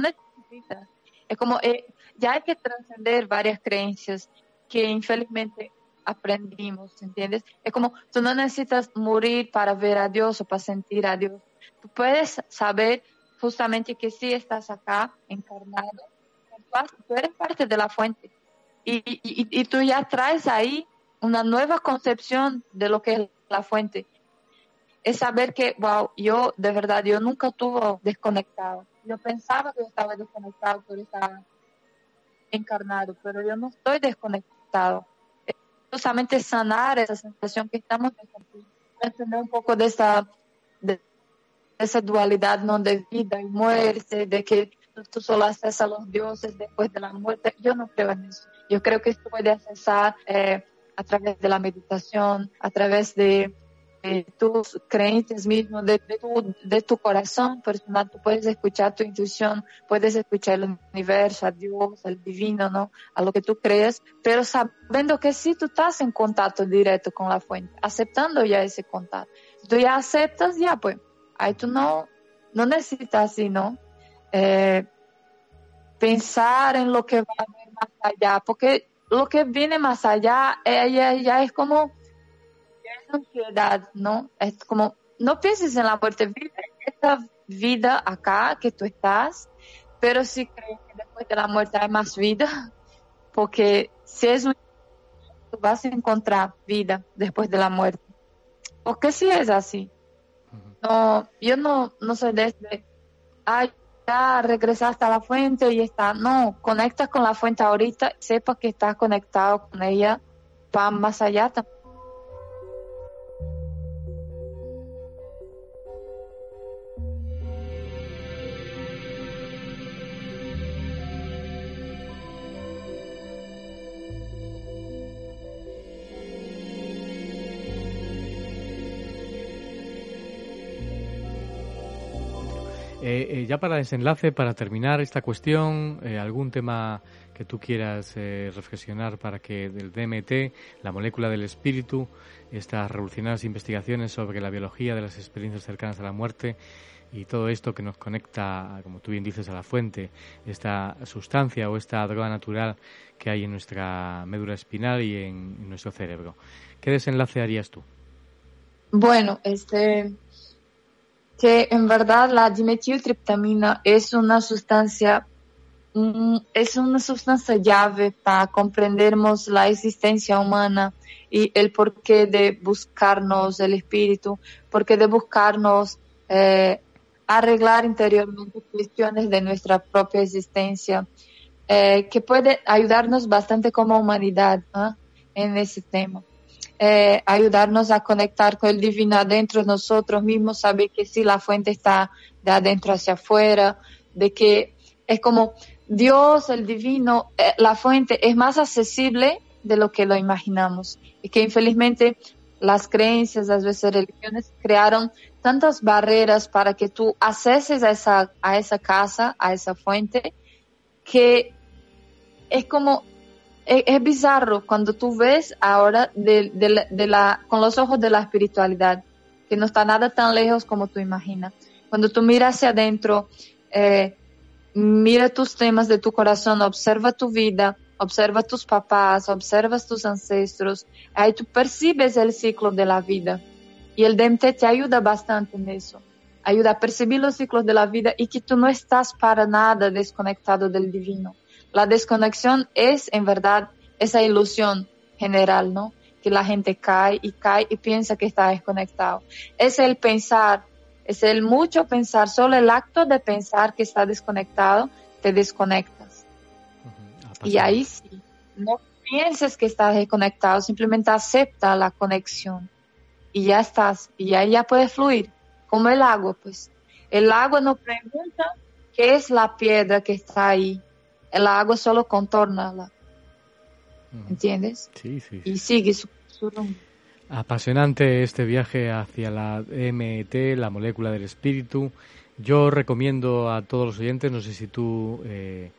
Es como, eh, ya hay que trascender varias creencias que infelizmente aprendimos, ¿entiendes? Es como, tú no necesitas morir para ver a Dios o para sentir a Dios. Tú puedes saber justamente que sí estás acá encarnado, tú eres parte de la fuente. Y, y, y tú ya traes ahí una nueva concepción de lo que es la fuente. Es saber que, wow, yo de verdad, yo nunca estuve desconectado. Yo pensaba que yo estaba desconectado, pero estaba encarnado, pero yo no estoy desconectado. Es justamente sanar esa sensación que estamos entender un poco de esa, de esa dualidad no de vida y muerte, de que tú solo accesas a los dioses después de la muerte. Yo no creo en eso. Yo creo que esto puede accesar eh, a través de la meditación, a través de tus creencias mismos, de, tu, de tu corazón personal, tú puedes escuchar tu intuición, puedes escuchar el universo, a Dios, al divino, ¿no? A lo que tú crees, pero sabiendo que si tú estás en contacto directo con la fuente, aceptando ya ese contacto. Si tú ya aceptas, ya pues, ahí tú no, no necesitas sino eh, pensar en lo que va a venir más allá, porque lo que viene más allá eh, ya es como es ansiedad, ¿no? Es como, no pienses en la muerte, vive esta vida acá que tú estás, pero si crees que después de la muerte hay más vida, porque si es un tú vas a encontrar vida después de la muerte. Porque si es así. No, yo no, no soy desde, ay, ya regresaste a la fuente y está. No, conectas con la fuente ahorita, sepa que estás conectado con ella, va más allá también. Eh, eh, ya para desenlace, para terminar esta cuestión, eh, algún tema que tú quieras reflexionar para que del DMT, la molécula del espíritu, estas revolucionarias investigaciones sobre la biología de las experiencias cercanas a la muerte y todo esto que nos conecta, como tú bien dices, a la fuente, esta sustancia o esta droga natural que hay en nuestra médula espinal y en, en nuestro cerebro. ¿Qué desenlace harías tú? Bueno, este que en verdad la dimetiltriptamina es una sustancia mm, es una sustancia llave para comprendernos la existencia humana y el porqué de buscarnos el espíritu, porqué de buscarnos eh, arreglar interiormente cuestiones de nuestra propia existencia, eh, que puede ayudarnos bastante como humanidad ¿ah? en ese tema eh, ayudarnos a conectar con el divino adentro de nosotros mismos, saber que si la fuente está de adentro hacia afuera, de que es como Dios, el divino, eh, la fuente es más accesible de lo que lo imaginamos. Y que infelizmente las creencias, las veces religiones crearon tantas barreras para que tú acceses a esa, a esa casa, a esa fuente, que es como es, bizarro cuando tú ves ahora de, la, con los ojos de la espiritualidad, que no está nada tan lejos como tú imaginas. Cuando tú miras hacia adentro, eh, mira tus temas de tu corazón, observa tu vida, observa tus papás, observas tus ancestros, ahí tú percibes el ciclo de la vida. Y el DMT te ayuda bastante en eso. Ayuda a percibir los ciclos de la vida y que tú no estás para nada desconectado del divino la desconexión es en verdad esa ilusión general, ¿no? Que la gente cae y cae y piensa que está desconectado. Es el pensar, es el mucho pensar, solo el acto de pensar que está desconectado, te desconectas. y ahí sí, no pienses que estás desconectado, simplemente acepta la conexión y ya estás, y ahí ya puedes fluir, como el agua, pues. El agua no pregunta qué es la piedra que está ahí, el agua solo contorna ¿entiendes? Sí, sí. Y sigue su, su rumbo. Apasionante este viaje hacia la MET, la molécula del espíritu. Yo recomiendo a todos los oyentes, no sé si tú eh,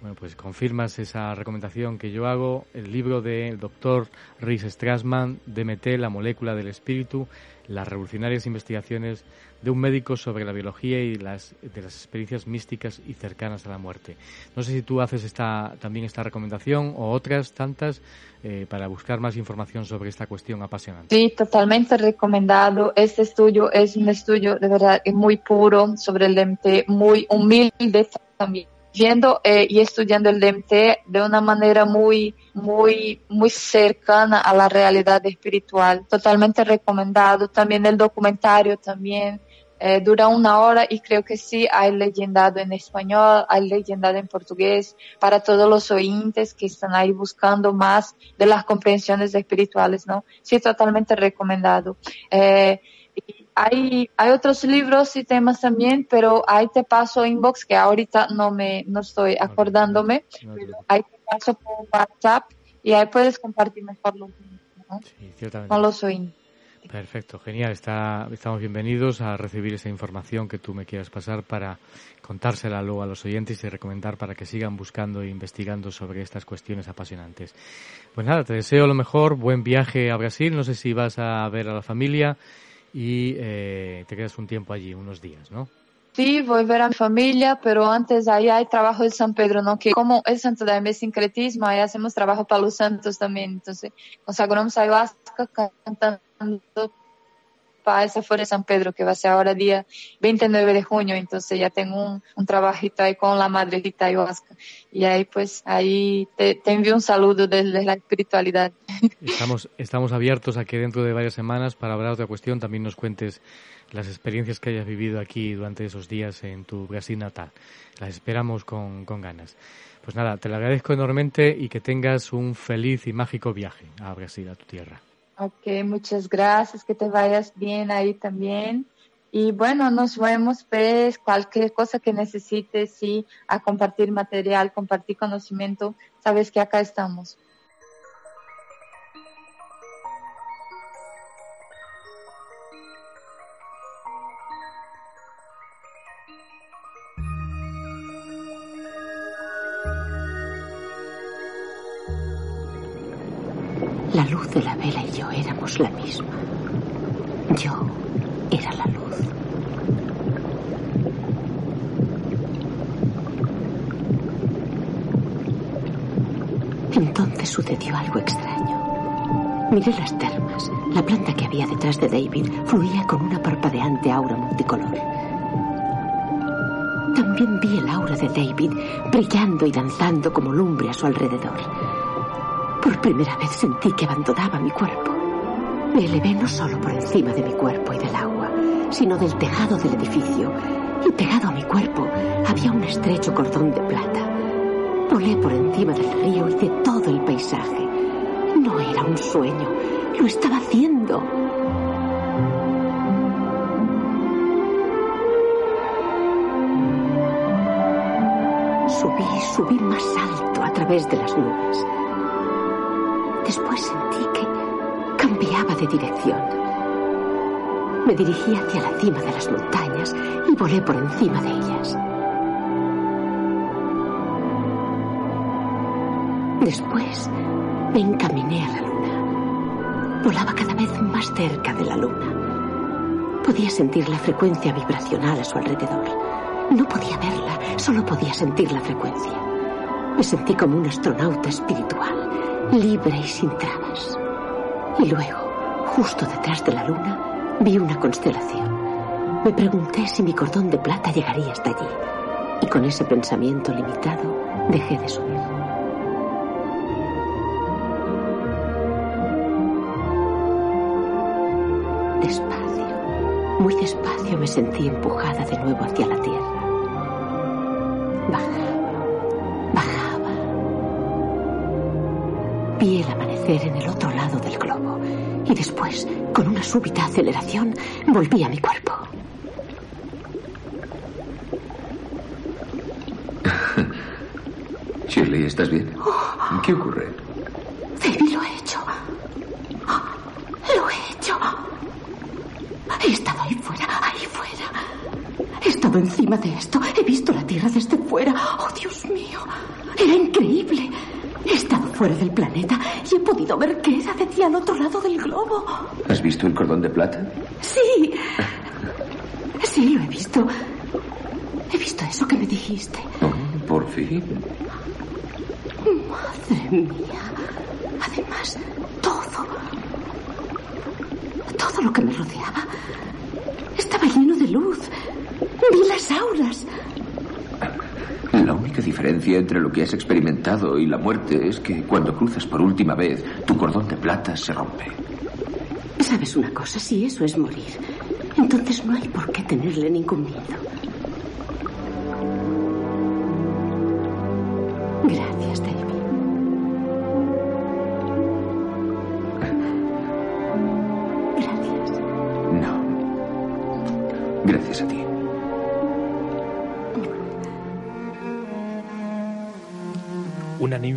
bueno, pues confirmas esa recomendación que yo hago, el libro del doctor Rhys Strassman, DMT, la molécula del espíritu, las revolucionarias investigaciones de un médico sobre la biología y las, de las experiencias místicas y cercanas a la muerte. No sé si tú haces esta, también esta recomendación o otras tantas eh, para buscar más información sobre esta cuestión apasionante. Sí, totalmente recomendado. Este estudio es un estudio de verdad muy puro sobre el DMT, muy humilde también viendo eh, y estudiando el DMT de una manera muy, muy, muy cercana a la realidad espiritual. Totalmente recomendado. También el documentario también eh, dura una hora y creo que sí hay legendado en español, hay legendado en portugués para todos los oyentes que están ahí buscando más de las comprensiones espirituales, ¿no? Sí, totalmente recomendado. Eh, hay, hay otros libros y temas también, pero ahí te paso inbox que ahorita no me, no estoy acordándome, pero ahí te paso por WhatsApp y ahí puedes compartir mejor los ¿no? Sí, con los oyentes. Perfecto, genial. Está, estamos bienvenidos a recibir esa información que tú me quieras pasar para contársela luego a los oyentes y recomendar para que sigan buscando e investigando sobre estas cuestiones apasionantes. Pues nada, te deseo lo mejor, buen viaje a Brasil. No sé si vas a ver a la familia y eh, te quedas un tiempo allí, unos días, ¿no? Sí, voy a ver a mi familia, pero antes ahí hay trabajo de San Pedro, ¿no? Que como es Santo Daime sincretismo, ahí hacemos trabajo para los santos también. Entonces, consagramos ayahuasca cantando para esa fuera de San Pedro, que va a ser ahora día 29 de junio. Entonces ya tengo un, un trabajito ahí con la madrecita ayahuasca. Y ahí pues, ahí te, te envío un saludo desde la espiritualidad. Estamos, estamos abiertos a que dentro de varias semanas, para hablar de otra cuestión, también nos cuentes las experiencias que hayas vivido aquí durante esos días en tu Brasil natal. Las esperamos con, con ganas. Pues nada, te lo agradezco enormemente y que tengas un feliz y mágico viaje a Brasil, a tu tierra. Ok, muchas gracias, que te vayas bien ahí también. Y bueno, nos vemos, pues, cualquier cosa que necesites, sí, a compartir material, compartir conocimiento, sabes que acá estamos. La misma. Yo era la luz. Entonces sucedió algo extraño. Miré las termas. La planta que había detrás de David fluía con una parpadeante aura multicolor. También vi el aura de David brillando y danzando como lumbre a su alrededor. Por primera vez sentí que abandonaba mi cuerpo. Me elevé no solo por encima de mi cuerpo y del agua, sino del tejado del edificio, y pegado a mi cuerpo había un estrecho cordón de plata. Volé por encima del río y de todo el paisaje. No era un sueño, lo estaba haciendo. Subí, subí más alto a través de las nubes. Después sentí de dirección. Me dirigí hacia la cima de las montañas y volé por encima de ellas. Después me encaminé a la luna. Volaba cada vez más cerca de la luna. Podía sentir la frecuencia vibracional a su alrededor. No podía verla, solo podía sentir la frecuencia. Me sentí como un astronauta espiritual libre y sin trabas. Y luego, justo detrás de la luna, vi una constelación. Me pregunté si mi cordón de plata llegaría hasta allí. Y con ese pensamiento limitado, dejé de subir. Despacio, muy despacio me sentí empujada de nuevo hacia la tierra. Bajaba, Vi el amanecer en el otro lado del globo y después, con una súbita aceleración, volví a mi cuerpo. Shirley, ¿estás bien? Oh. ¿Qué ocurre? Baby, lo he hecho. Lo he hecho. He estado ahí fuera, ahí fuera. He estado encima de esto. He visto la tierra desde fuera. ¡Oh, Dios! Fuera del planeta y he podido ver qué era decía al otro lado del globo. ¿Has visto el cordón de plata? Sí. Sí, lo he visto. He visto eso que me dijiste. Oh, por fin. Madre mía. Además, todo. Todo lo que me rodeaba estaba lleno de luz. Vi las auras. La única entre lo que has experimentado y la muerte es que cuando cruzas por última vez, tu cordón de plata se rompe. ¿Sabes una cosa? Si eso es morir, entonces no hay por qué tenerle ningún miedo.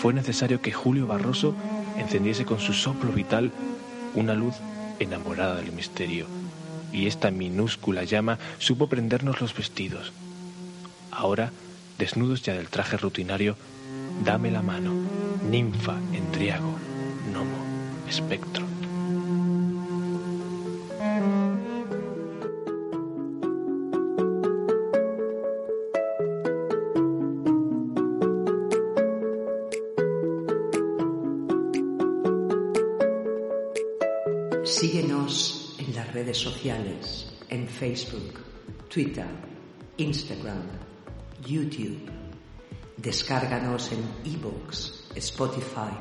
Fue necesario que Julio Barroso encendiese con su soplo vital una luz enamorada del misterio, y esta minúscula llama supo prendernos los vestidos. Ahora, desnudos ya del traje rutinario, dame la mano, ninfa, endriago, gnomo, espectro. Redes sociales, en Facebook, Twitter, Instagram, YouTube. Descárganos en iVoox, Spotify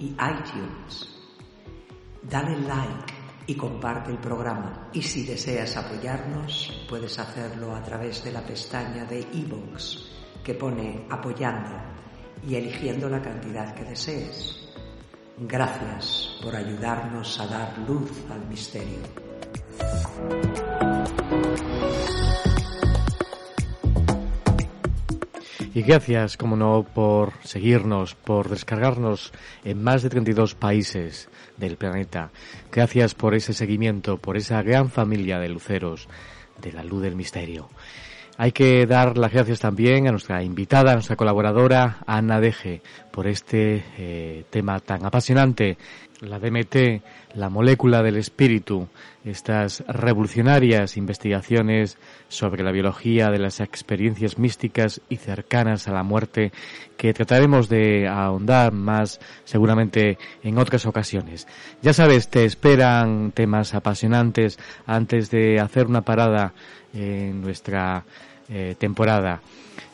y iTunes. Dale like y comparte el programa. Y si deseas apoyarnos, puedes hacerlo a través de la pestaña de iVoox que pone apoyando y eligiendo la cantidad que desees. Gracias por ayudarnos a dar luz al misterio. Y gracias, como no, por seguirnos, por descargarnos en más de 32 países del planeta. Gracias por ese seguimiento, por esa gran familia de luceros de la luz del misterio. Hay que dar las gracias también a nuestra invitada, a nuestra colaboradora, Ana Deje, por este eh, tema tan apasionante, la DMT, la molécula del espíritu, estas revolucionarias investigaciones sobre la biología de las experiencias místicas y cercanas a la muerte que trataremos de ahondar más seguramente en otras ocasiones. Ya sabes, te esperan temas apasionantes antes de hacer una parada en nuestra eh, temporada.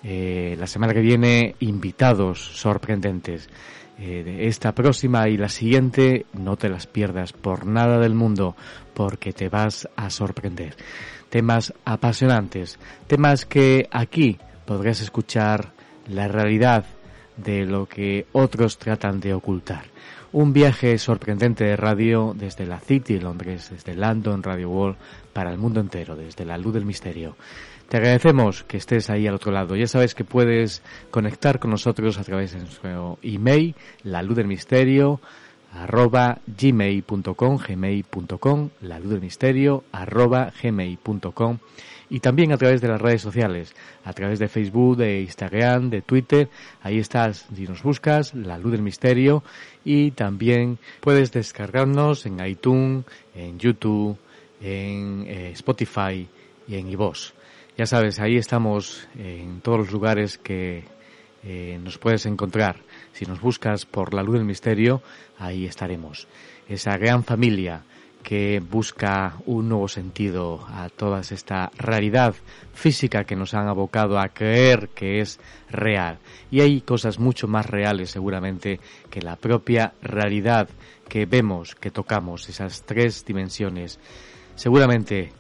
Eh, la semana que viene, invitados sorprendentes. Eh, de esta próxima y la siguiente, no te las pierdas por nada del mundo, porque te vas a sorprender. Temas apasionantes, temas que aquí podrás escuchar la realidad de lo que otros tratan de ocultar. Un viaje sorprendente de radio desde la City, Londres, desde London Radio World, para el mundo entero, desde la luz del misterio. Te agradecemos que estés ahí al otro lado. Ya sabes que puedes conectar con nosotros a través de nuestro email, la luz del misterio, arroba gmail.com, gmail.com, la luz del misterio, arroba gmail.com y también a través de las redes sociales, a través de Facebook, de Instagram, de Twitter, ahí estás si nos buscas, la luz del misterio y también puedes descargarnos en iTunes, en YouTube, en eh, Spotify y en iVoox. Ya sabes, ahí estamos en todos los lugares que eh, nos puedes encontrar. Si nos buscas por la luz del misterio, ahí estaremos. Esa gran familia que busca un nuevo sentido a toda esta realidad física que nos han abocado a creer que es real. Y hay cosas mucho más reales seguramente que la propia realidad que vemos, que tocamos, esas tres dimensiones. Seguramente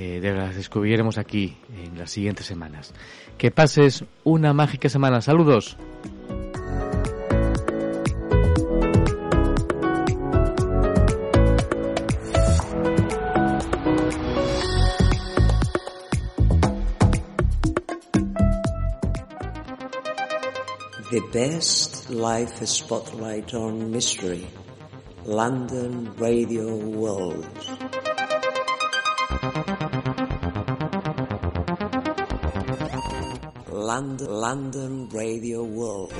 eh, las descubriremos aquí en las siguientes semanas. Que pases una mágica semana. Saludos. The best life spotlight on mystery. London Radio World. London, London Radio World.